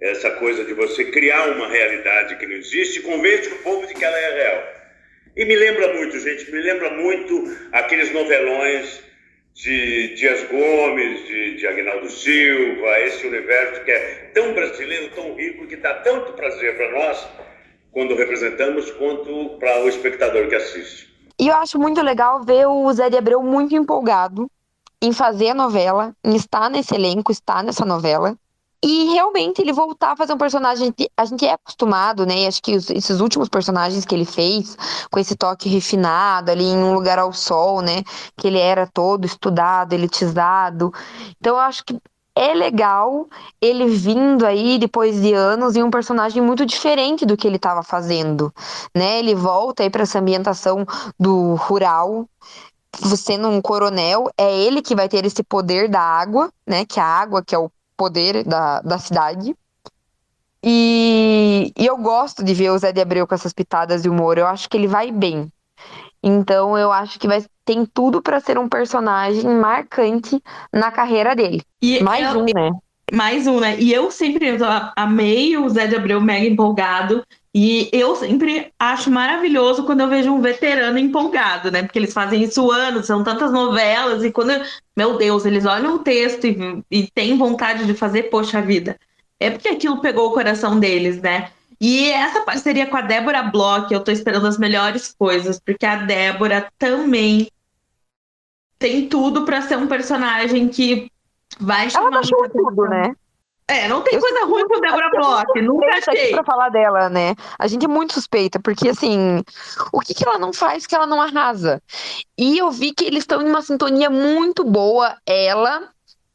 Essa coisa de você criar uma realidade que não existe e convence o povo de que ela é real. E me lembra muito, gente, me lembra muito aqueles novelões de Dias Gomes, de, de Agnaldo Silva, esse universo que é tão brasileiro, tão rico, que dá tanto prazer para nós, quando representamos, quanto para o espectador que assiste. E eu acho muito legal ver o Zé de Abreu muito empolgado em fazer a novela, em estar nesse elenco, estar nessa novela. E realmente ele voltar a fazer um personagem. A gente é acostumado, né? Acho que os- esses últimos personagens que ele fez, com esse toque refinado ali em Um Lugar ao Sol, né? Que ele era todo estudado, elitizado. Então eu acho que é legal ele vindo aí depois de anos em um personagem muito diferente do que ele estava fazendo, né? Ele volta aí para essa ambientação do rural, sendo um coronel, é ele que vai ter esse poder da água, né? Que a água, que é o poder da, da cidade. E, e eu gosto de ver o Zé de Abreu com essas pitadas de humor. Eu acho que ele vai bem. Então eu acho que vai tem tudo para ser um personagem marcante na carreira dele. E Mais eu, um, né? Mais um, né? E eu sempre eu amei o Zé de Abreu mega empolgado. E eu sempre acho maravilhoso quando eu vejo um veterano empolgado, né? Porque eles fazem isso anos, são tantas novelas, e quando, meu Deus, eles olham o texto e, e têm vontade de fazer, poxa vida. É porque aquilo pegou o coração deles, né? E essa parceria com a Débora Bloch, eu tô esperando as melhores coisas, porque a Débora também tem tudo para ser um personagem que vai chamar Ela tá tudo, né? É, não tem eu coisa ruim com Débora Bloch, nunca achei. pra falar dela, né? A gente é muito suspeita, porque assim, o que, que ela não faz que ela não arrasa? E eu vi que eles estão em uma sintonia muito boa, ela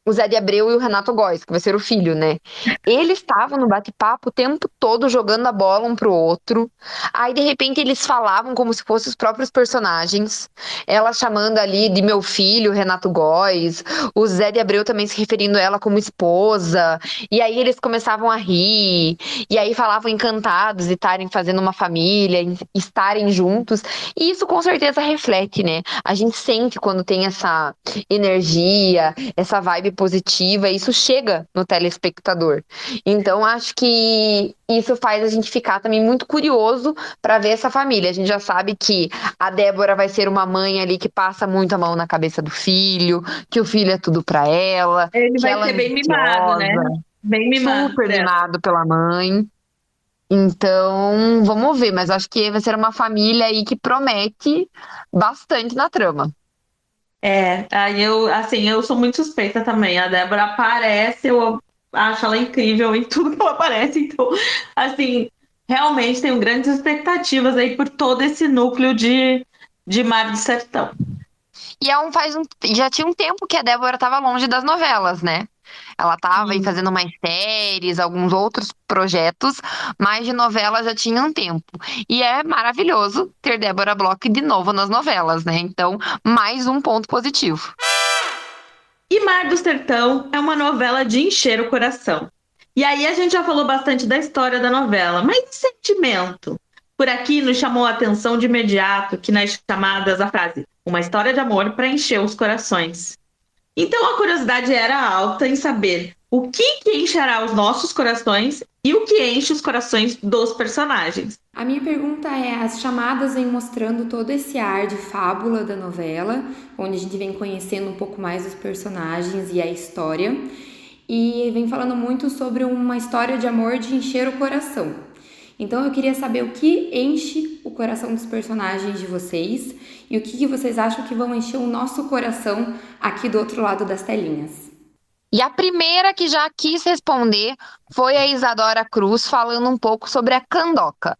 o Zé de Abreu e o Renato Góes, que vai ser o filho, né? Eles estavam no bate-papo o tempo todo jogando a bola um pro outro. Aí, de repente, eles falavam como se fossem os próprios personagens. Ela chamando ali de meu filho, Renato Góes. O Zé de Abreu também se referindo a ela como esposa. E aí eles começavam a rir. E aí falavam encantados de estarem fazendo uma família, estarem juntos. E isso com certeza reflete, né? A gente sente quando tem essa energia, essa vibe positiva, isso chega no telespectador. Então, acho que isso faz a gente ficar também muito curioso para ver essa família. A gente já sabe que a Débora vai ser uma mãe ali que passa muito a mão na cabeça do filho, que o filho é tudo para ela. Ele vai ser é bem mimado, né? Bem mimado. Super mimado pela mãe. Então, vamos ver, mas acho que vai ser uma família aí que promete bastante na trama. É, aí eu, assim, eu sou muito suspeita também. A Débora aparece, eu acho ela incrível em tudo que ela aparece. Então, assim, realmente tenho grandes expectativas aí por todo esse núcleo de, de Mar do Sertão. E é um, faz um, já tinha um tempo que a Débora estava longe das novelas, né? Ela estava aí fazendo mais séries, alguns outros projetos, mas de novela já tinha um tempo. E é maravilhoso ter Débora Bloch de novo nas novelas, né? Então, mais um ponto positivo. E Mar do Sertão é uma novela de encher o coração. E aí a gente já falou bastante da história da novela, mas e sentimento? Por aqui nos chamou a atenção de imediato que nas chamadas a frase uma história de amor para encher os corações. Então a curiosidade era alta em saber o que, que encherá os nossos corações e o que enche os corações dos personagens. A minha pergunta é: as chamadas vêm mostrando todo esse ar de fábula da novela, onde a gente vem conhecendo um pouco mais os personagens e a história, e vem falando muito sobre uma história de amor de encher o coração. Então eu queria saber o que enche o coração dos personagens de vocês e o que, que vocês acham que vão encher o nosso coração aqui do outro lado das telinhas. E a primeira que já quis responder foi a Isadora Cruz falando um pouco sobre a Candoca.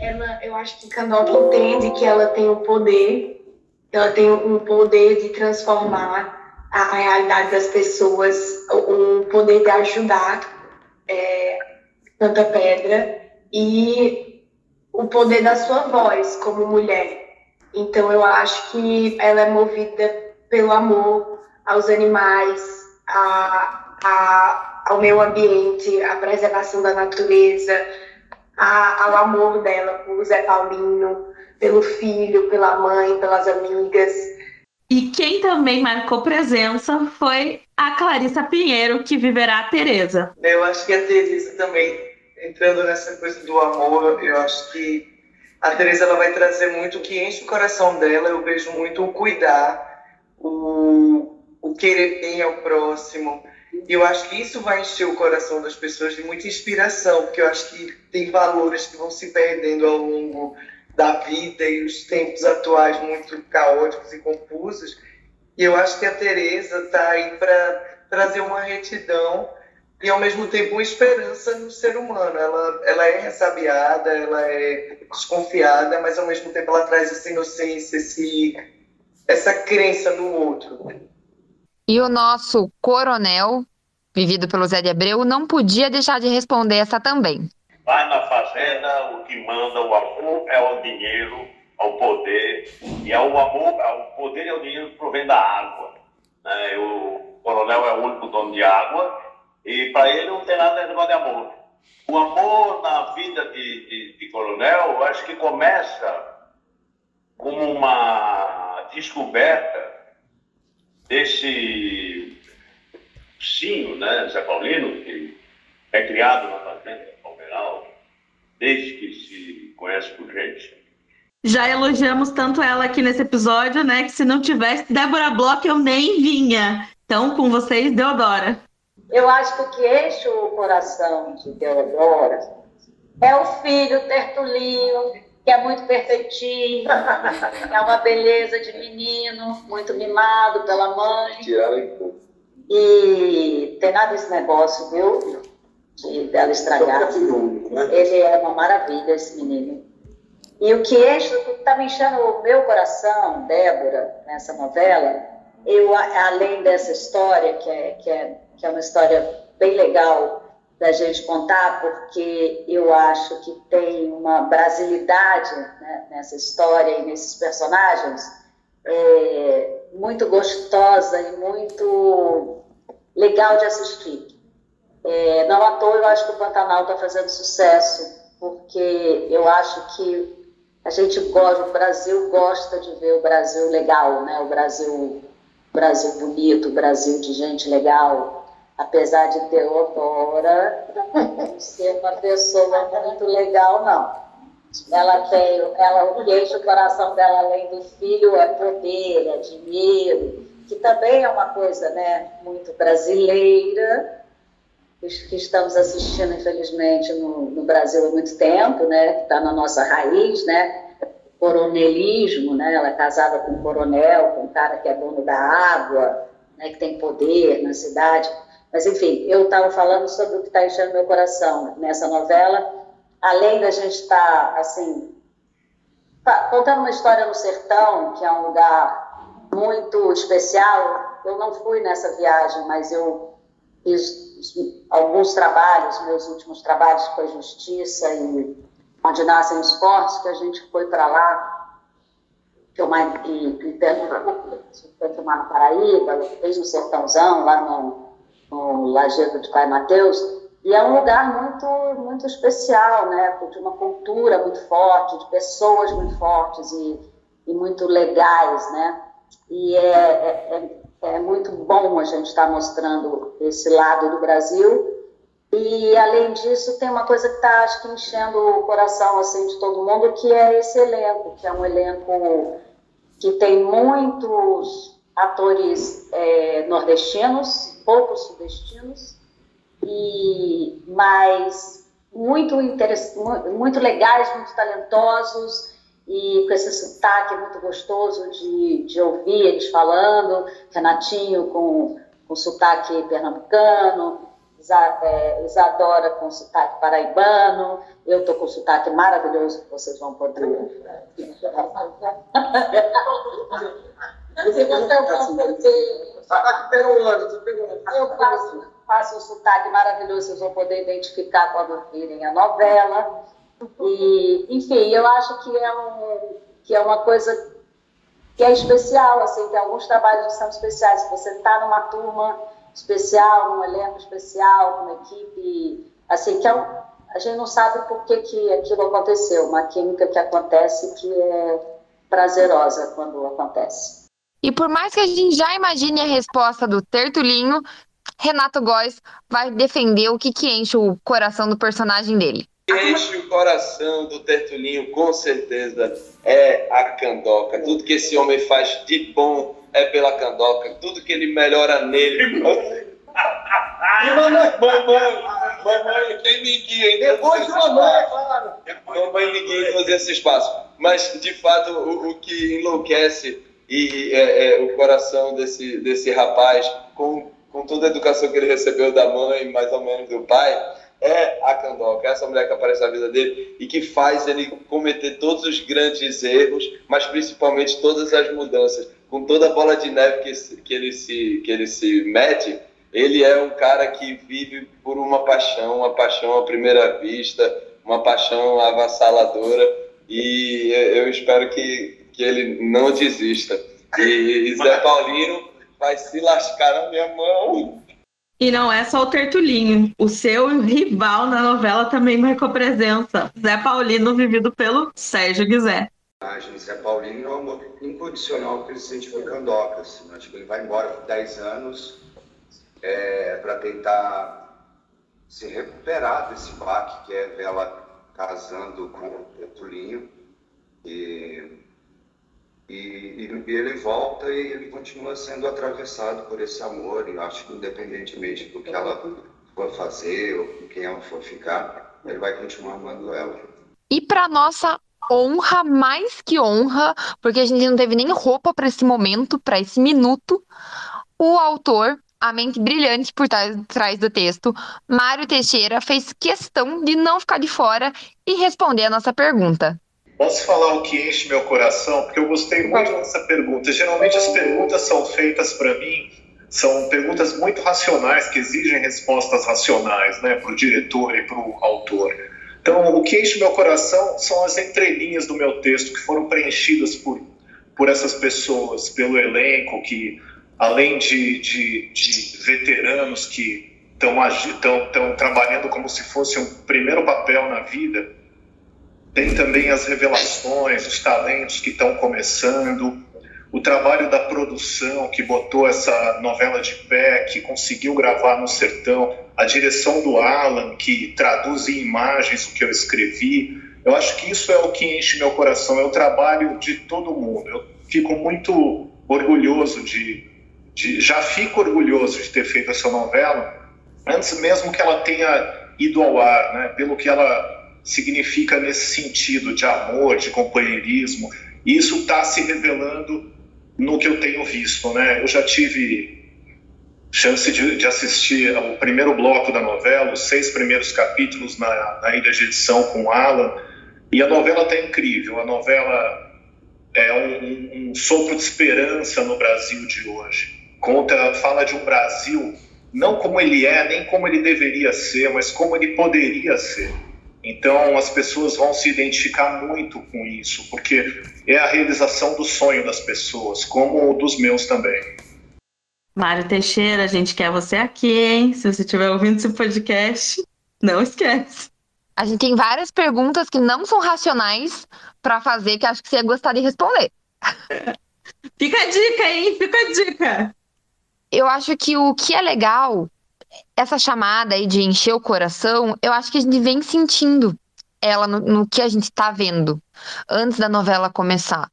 Ela, eu acho que Candoca entende que ela tem o poder, ela tem um poder de transformar a, realidade das pessoas, o, o poder de ajudar é, tanta pedra e o poder da sua voz como mulher. Então eu acho que ela é movida pelo amor aos animais, a, a, ao meio ambiente, à preservação da natureza, a, ao amor dela por Zé Paulino, pelo filho, pela mãe, pelas amigas. E quem também marcou presença foi a Clarissa Pinheiro, que viverá a Tereza. Eu acho que a Teresa também entrando nessa coisa do amor, eu acho que a Teresa ela vai trazer muito o que enche o coração dela. Eu vejo muito o cuidar, o, o querer bem ao próximo. E eu acho que isso vai encher o coração das pessoas de muita inspiração, porque eu acho que tem valores que vão se perdendo ao longo da vida e os tempos atuais muito caóticos e confusos. E eu acho que a Teresa está aí para trazer uma retidão e ao mesmo tempo uma esperança no ser humano. Ela, ela é ressabiada, ela é desconfiada, mas ao mesmo tempo ela traz essa inocência, esse, essa crença no outro. E o nosso coronel, vivido pelo Zé de Abreu, não podia deixar de responder essa também. Vai na fazenda, o que manda o amor é o dinheiro, é o poder, e é o amor, é o poder e o dinheiro que provém da água. Né? O coronel é o único dono de água, E para ele não tem nada de negócio de amor. O amor na vida de, de, de coronel, eu acho que começa como uma descoberta desse sim, né, Zé Paulino, que é criado na fazenda Palmeiral, desde que se conhece por gente. Já elogiamos tanto ela aqui nesse episódio, né? Que se não tivesse Débora Bloch, eu nem vinha. Então, com vocês, Deodora. Eu acho que o que enche o coração de Deodora é o filho Tertulinho, que é muito perfeitinho, é uma beleza de menino, muito mimado pela mãe. E tem nada esse negócio, viu? De dela estragar. Né? Ele é uma maravilha, esse menino. E o que enche, o que está me enchendo o meu coração, Débora, nessa novela, eu, além dessa história, que é, que, é, que é uma história bem legal da gente contar, porque eu acho que tem uma brasilidade né, nessa história e nesses personagens é, muito gostosa e muito legal de assistir. É, não à toa eu acho que o Pantanal está fazendo sucesso, porque eu acho que a gente gosta, o Brasil gosta de ver o Brasil legal, né? o Brasil, Brasil bonito, o Brasil de gente legal, apesar de Teodora <laughs> ser uma pessoa muito legal, não. Ela tem, ela, o que enche o coração dela, além do filho, é poder, é dinheiro, que também é uma coisa né, muito brasileira, que estamos assistindo, infelizmente, no, no Brasil há muito tempo, né, que está na nossa raiz, né, coronelismo, né, ela é casada com um coronel, com um cara que é dono da água, né, que tem poder na cidade. Mas, enfim, eu estava falando sobre o que está enchendo meu coração nessa novela, além da gente estar, tá, assim, contando uma história no sertão, que é um lugar muito especial. Eu não fui nessa viagem, mas eu fiz alguns trabalhos, meus últimos trabalhos foi Justiça e Onde Nascem os Fortes, que a gente foi para lá filmar em, em Pernambuco, foi filmar no Paraíba, fez no Sertãozão, lá no no Lajeado de Pai Mateus, e é um lugar muito, muito especial, né? De uma cultura muito forte, de pessoas muito fortes e, e muito legais, né? E é, é, é, é muito bom a gente estar tá mostrando esse lado do Brasil. E, além disso, tem uma coisa que está, acho que, enchendo o coração, assim, de todo mundo, que é esse elenco, que é um elenco que tem muitos atores é, nordestinos, poucos sudestinos, e, mas muito, muito legais, muito talentosos, e com esse sotaque muito gostoso de, de ouvir eles falando, Renatinho com, com sotaque pernambucano, é, Isadora com sotaque paraibano, eu estou com sotaque maravilhoso que vocês vão poder. Você consegue poder Sotaque peruano, Eu faço, faço um sotaque maravilhoso, vocês vão poder identificar quando virem a novela. E, enfim, eu acho que é, um, que é uma coisa que é especial, assim, tem alguns trabalhos que são especiais. Se você está numa turma especial, num elenco especial, numa equipe, assim, que é um, a gente não sabe por que, que aquilo aconteceu, uma química que acontece que é prazerosa quando acontece. E por mais que a gente já imagine a resposta do Tertulinho, Renato Góes vai defender o que, que enche o coração do personagem dele. Enche o coração do Tertulinho, com certeza, é a candoca. Tudo que esse homem faz de bom é pela candoca. Tudo que ele melhora nele. <laughs> E mamãe, mamãe, mamãe, tem ninguém ainda. Depois de mamãe, é claro. Mamãe, ninguém fazer esse espaço. Mas, de fato, o, o que enlouquece e é, é, o coração desse, desse rapaz, com, com toda a educação que ele recebeu da mãe, mais ou menos do pai, é a Candoca, é essa mulher que aparece na vida dele e que faz ele cometer todos os grandes erros, mas principalmente todas as mudanças. Com toda a bola de neve que, que, ele, se, que ele se mete, ele é um cara que vive por uma paixão, uma paixão à primeira vista, uma paixão avassaladora. E eu espero que, que ele não desista. E Zé Paulino vai se lascar na minha mão. E não é só o Tertulinho. O seu rival na novela também marcou presença. Zé Paulino, vivido pelo Sérgio Guizé. Zé Paulino é um amor incondicional que ele sente por Candoca. Assim, né? tipo, ele vai embora por 10 anos é, para tentar se recuperar desse baque que é ela casando com o Tertulinho. E e, e, ele volta e ele continua sendo atravessado por esse amor. E acho que, independentemente do que ela for fazer ou com quem ela for ficar, ele vai continuar amando ela. E para nossa honra, mais que honra, porque a gente não teve nem roupa para esse momento, para esse minuto, o autor a mente brilhante por trás do texto, Mário Teixeira fez questão de não ficar de fora e responder a nossa pergunta. Posso falar o que enche meu coração? Porque eu gostei muito dessa pergunta. Geralmente as perguntas são feitas para mim, são perguntas muito racionais, que exigem respostas racionais, né, para o diretor e para o autor. Então, o que enche meu coração são as entrelinhas do meu texto, que foram preenchidas por, por essas pessoas, pelo elenco, que além de, de, de veteranos que estão trabalhando como se fosse um primeiro papel na vida, tem também as revelações, os talentos que estão começando, o trabalho da produção que botou essa novela de pé, que conseguiu gravar no sertão, a direção do Alan, que traduz em imagens o que eu escrevi. Eu acho que isso é o que enche meu coração, é o trabalho de todo mundo. Eu fico muito orgulhoso de, de já fico orgulhoso de ter feito essa novela, antes mesmo que ela tenha ido ao ar, né? pelo que ela significa nesse sentido de amor, de companheirismo. E isso está se revelando no que eu tenho visto, né? Eu já tive chance de, de, assistir ao primeiro bloco da novela, os seis primeiros capítulos na, na ilha de edição com Alan, e a novela está incrível. A novela é um, um, sopro de esperança no Brasil de hoje. Conta, fala de um Brasil não como ele é, nem como ele deveria ser, mas como ele poderia ser então as pessoas vão se identificar muito com isso, porque é a realização do sonho das pessoas, como o dos meus também. Mário Teixeira, a gente quer você aqui, hein? Se você estiver ouvindo esse podcast, não esquece. A gente tem várias perguntas que não são racionais para fazer, que acho que você ia gostar de responder. Fica a dica, hein? Fica a dica. Eu acho que o que é legal essa chamada aí de encher o coração, eu acho que a gente vem sentindo ela no, no que a gente está vendo antes da novela começar.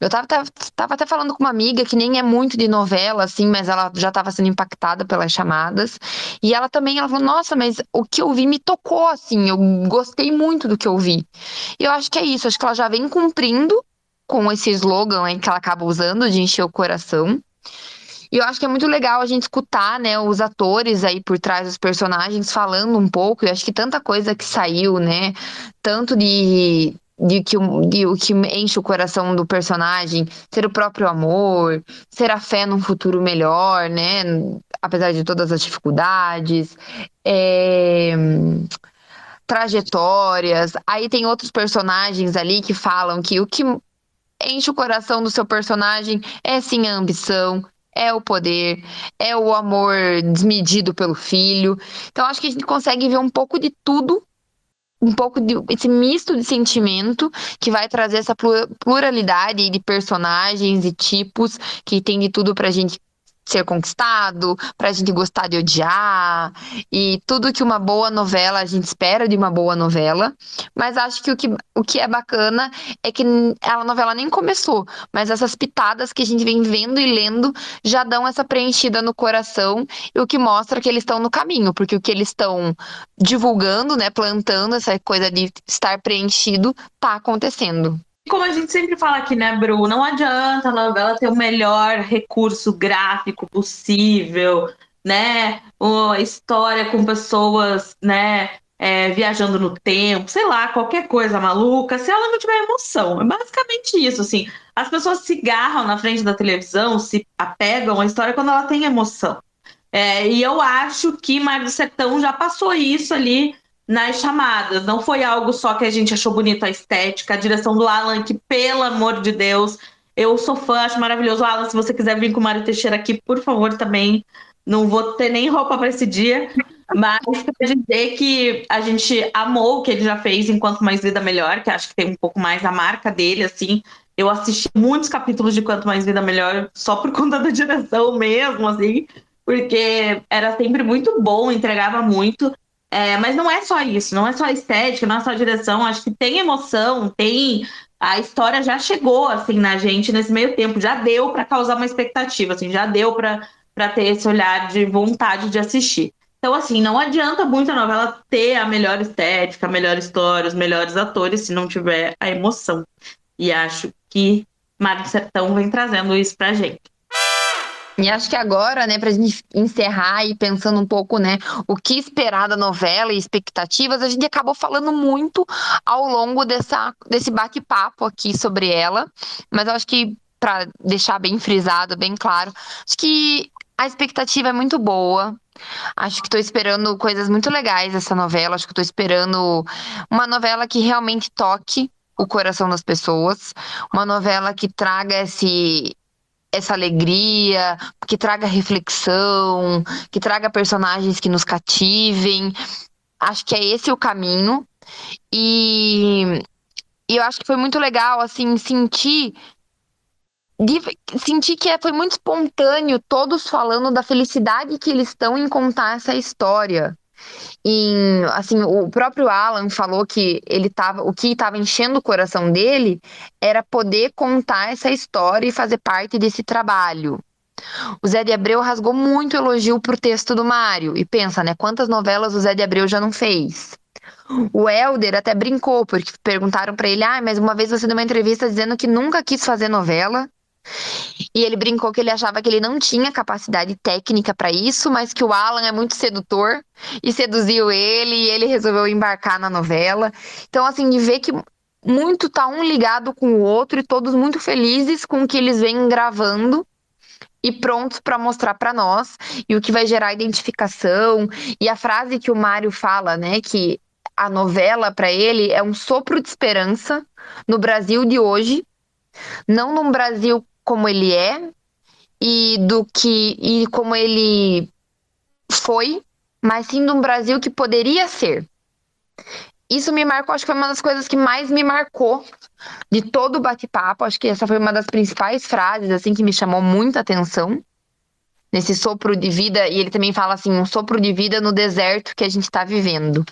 Eu tava, tava, tava, até falando com uma amiga que nem é muito de novela, assim, mas ela já estava sendo impactada pelas chamadas. E ela também, ela falou, nossa, mas o que eu vi me tocou, assim, eu gostei muito do que eu vi. E eu acho que é isso, acho que ela já vem cumprindo com esse slogan aí que ela acaba usando de encher o coração. E eu acho que é muito legal a gente escutar, né, os atores aí por trás dos personagens falando um pouco. Eu acho que tanta coisa que saiu, né, tanto de de que, de, o que enche o coração do personagem ser o próprio amor, ser a fé num futuro melhor, né? Apesar de todas as dificuldades, é, trajetórias. Aí tem outros personagens ali que falam que o que enche o coração do seu personagem é sim a ambição, é o poder, é o amor desmedido pelo filho. Então acho que a gente consegue ver um pouco de tudo, um pouco de esse misto de sentimento que vai trazer essa pluralidade de personagens e tipos que tem de tudo pra gente ser conquistado, pra gente gostar de odiar, e tudo que uma boa novela a gente espera de uma boa novela. Mas acho que o que, o que é bacana é que a novela nem começou, mas essas pitadas que a gente vem vendo e lendo já dão essa preenchida no coração, e o que mostra que eles estão no caminho, porque o que eles estão divulgando, né, plantando essa coisa de estar preenchido, tá acontecendo como a gente sempre fala aqui, né, Bru? Não adianta a novela ter o melhor recurso gráfico possível, né? Ou história com pessoas, né? É, viajando no tempo, sei lá, qualquer coisa maluca, se ela não tiver emoção. É basicamente isso, assim. As pessoas se garram na frente da televisão, se apegam à história quando ela tem emoção. É, e eu acho que Mar do Sertão já passou isso ali nas chamadas. Não foi algo só que a gente achou bonito a estética, a direção do Alan, que, pelo amor de Deus, eu sou fã, acho maravilhoso. Alan, se você quiser vir com o Mário Teixeira aqui, por favor, também. não vou ter nem roupa para esse dia. Mas pra dizer que a gente amou o que ele já fez enquanto Mais Vida Melhor, que acho que tem um pouco mais a marca dele, assim. Eu assisti muitos capítulos de Quanto Mais Vida Melhor só por <laughs> conta da direção mesmo, assim, porque era sempre muito bom, entregava muito. É, mas não é só isso, não é só estética, não é só direção, acho que tem emoção, tem. A história já chegou, assim, na gente nesse meio tempo, já deu para causar uma expectativa, assim, já deu para ter esse olhar de vontade de assistir. Então, assim, não adianta muito a novela ter a melhor estética, a melhor história, os melhores atores, se não tiver a emoção. E acho que Mário Sertão vem trazendo isso pra gente. E acho que agora, né, pra gente encerrar e pensando um pouco, né, o que esperar da novela e expectativas, a gente acabou falando muito ao longo dessa, desse bate-papo aqui sobre ela, mas eu acho que para deixar bem frisado, bem claro, acho que a expectativa é muito boa. Acho que estou esperando coisas muito legais dessa novela. Acho que estou esperando uma novela que realmente toque o coração das pessoas, uma novela que traga esse essa alegria, que traga reflexão, que traga personagens que nos cativem. Acho que é esse o caminho. E, e eu acho que foi muito legal, assim, sentir. sentir que é, foi muito espontâneo, todos falando da felicidade que eles estão em contar essa história em, assim, o próprio Alan falou que ele tava, o que estava enchendo o coração dele era poder contar essa história e fazer parte desse trabalho. O Zé de Abreu rasgou muito elogio pro texto do Mário. E pensa, né? Quantas novelas o Zé de Abreu já não fez? O Helder até brincou, porque perguntaram para ele: ah, mas uma vez você deu uma entrevista dizendo que nunca quis fazer novela e ele brincou que ele achava que ele não tinha capacidade técnica para isso, mas que o Alan é muito sedutor e seduziu ele e ele resolveu embarcar na novela. Então, assim, de ver que muito tá um ligado com o outro e todos muito felizes com o que eles vêm gravando e prontos para mostrar para nós e o que vai gerar identificação e a frase que o Mário fala, né, que a novela para ele é um sopro de esperança no Brasil de hoje, não num Brasil como ele é e do que e como ele foi, mas sim de um Brasil que poderia ser. Isso me marcou, acho que foi uma das coisas que mais me marcou de todo o bate-papo. Acho que essa foi uma das principais frases assim que me chamou muita atenção nesse sopro de vida. E ele também fala assim, um sopro de vida no deserto que a gente está vivendo.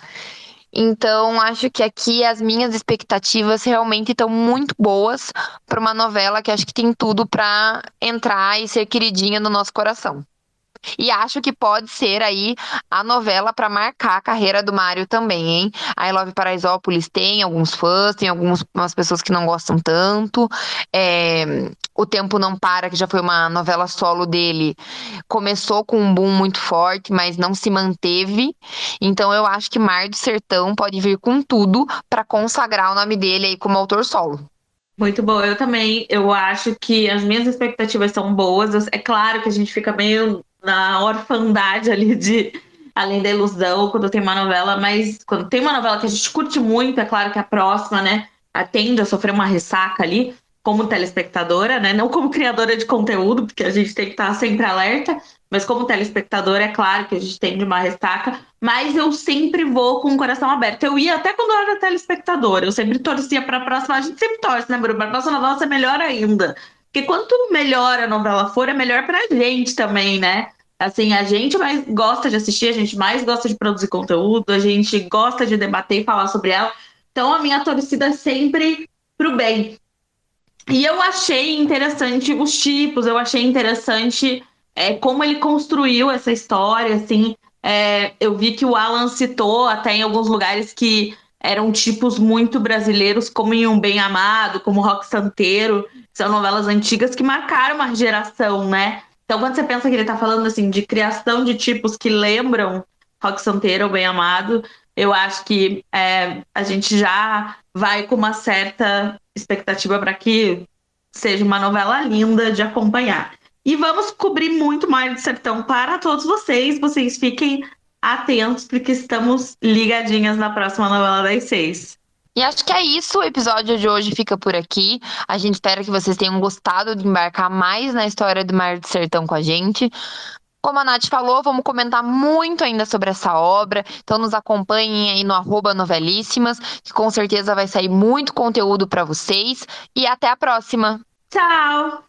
Então, acho que aqui as minhas expectativas realmente estão muito boas para uma novela que acho que tem tudo para entrar e ser queridinha no nosso coração. E acho que pode ser aí a novela para marcar a carreira do Mário também, hein? A I Love Paraisópolis tem alguns fãs, tem algumas pessoas que não gostam tanto. É, o Tempo Não Para, que já foi uma novela solo dele, começou com um boom muito forte, mas não se manteve. Então eu acho que Mar do Sertão pode vir com tudo para consagrar o nome dele aí como autor solo. Muito bom, eu também. Eu acho que as minhas expectativas são boas. É claro que a gente fica meio na orfandade ali de Além da Ilusão, quando tem uma novela, mas quando tem uma novela que a gente curte muito, é claro que a próxima, né, tende a sofrer uma ressaca ali, como telespectadora, né, não como criadora de conteúdo, porque a gente tem que estar sempre alerta, mas como telespectadora, é claro que a gente tem de uma ressaca, mas eu sempre vou com o coração aberto. Eu ia até quando eu era telespectadora, eu sempre torcia para a próxima, a gente sempre torce, né, Bruno? A próxima novela ser melhor ainda. Porque quanto melhor a novela for, é melhor pra gente também, né? Assim, a gente mais gosta de assistir, a gente mais gosta de produzir conteúdo, a gente gosta de debater e falar sobre ela. Então, a minha torcida é sempre pro bem. E eu achei interessante os tipos, eu achei interessante é, como ele construiu essa história, assim. É, eu vi que o Alan citou até em alguns lugares que eram tipos muito brasileiros, como em Um Bem Amado, como Rock Santeiro. São novelas antigas que marcaram uma geração, né? Então, quando você pensa que ele está falando assim de criação de tipos que lembram Rock Santeiro ou Bem Amado, eu acho que é, a gente já vai com uma certa expectativa para que seja uma novela linda de acompanhar. E vamos cobrir muito mais do sertão para todos vocês. Vocês fiquem atentos, porque estamos ligadinhas na próxima novela das seis. E acho que é isso. O episódio de hoje fica por aqui. A gente espera que vocês tenham gostado de embarcar mais na história do Mar do Sertão com a gente. Como a Nath falou, vamos comentar muito ainda sobre essa obra, então nos acompanhem aí no arroba novelíssimas, que com certeza vai sair muito conteúdo para vocês. E até a próxima! Tchau!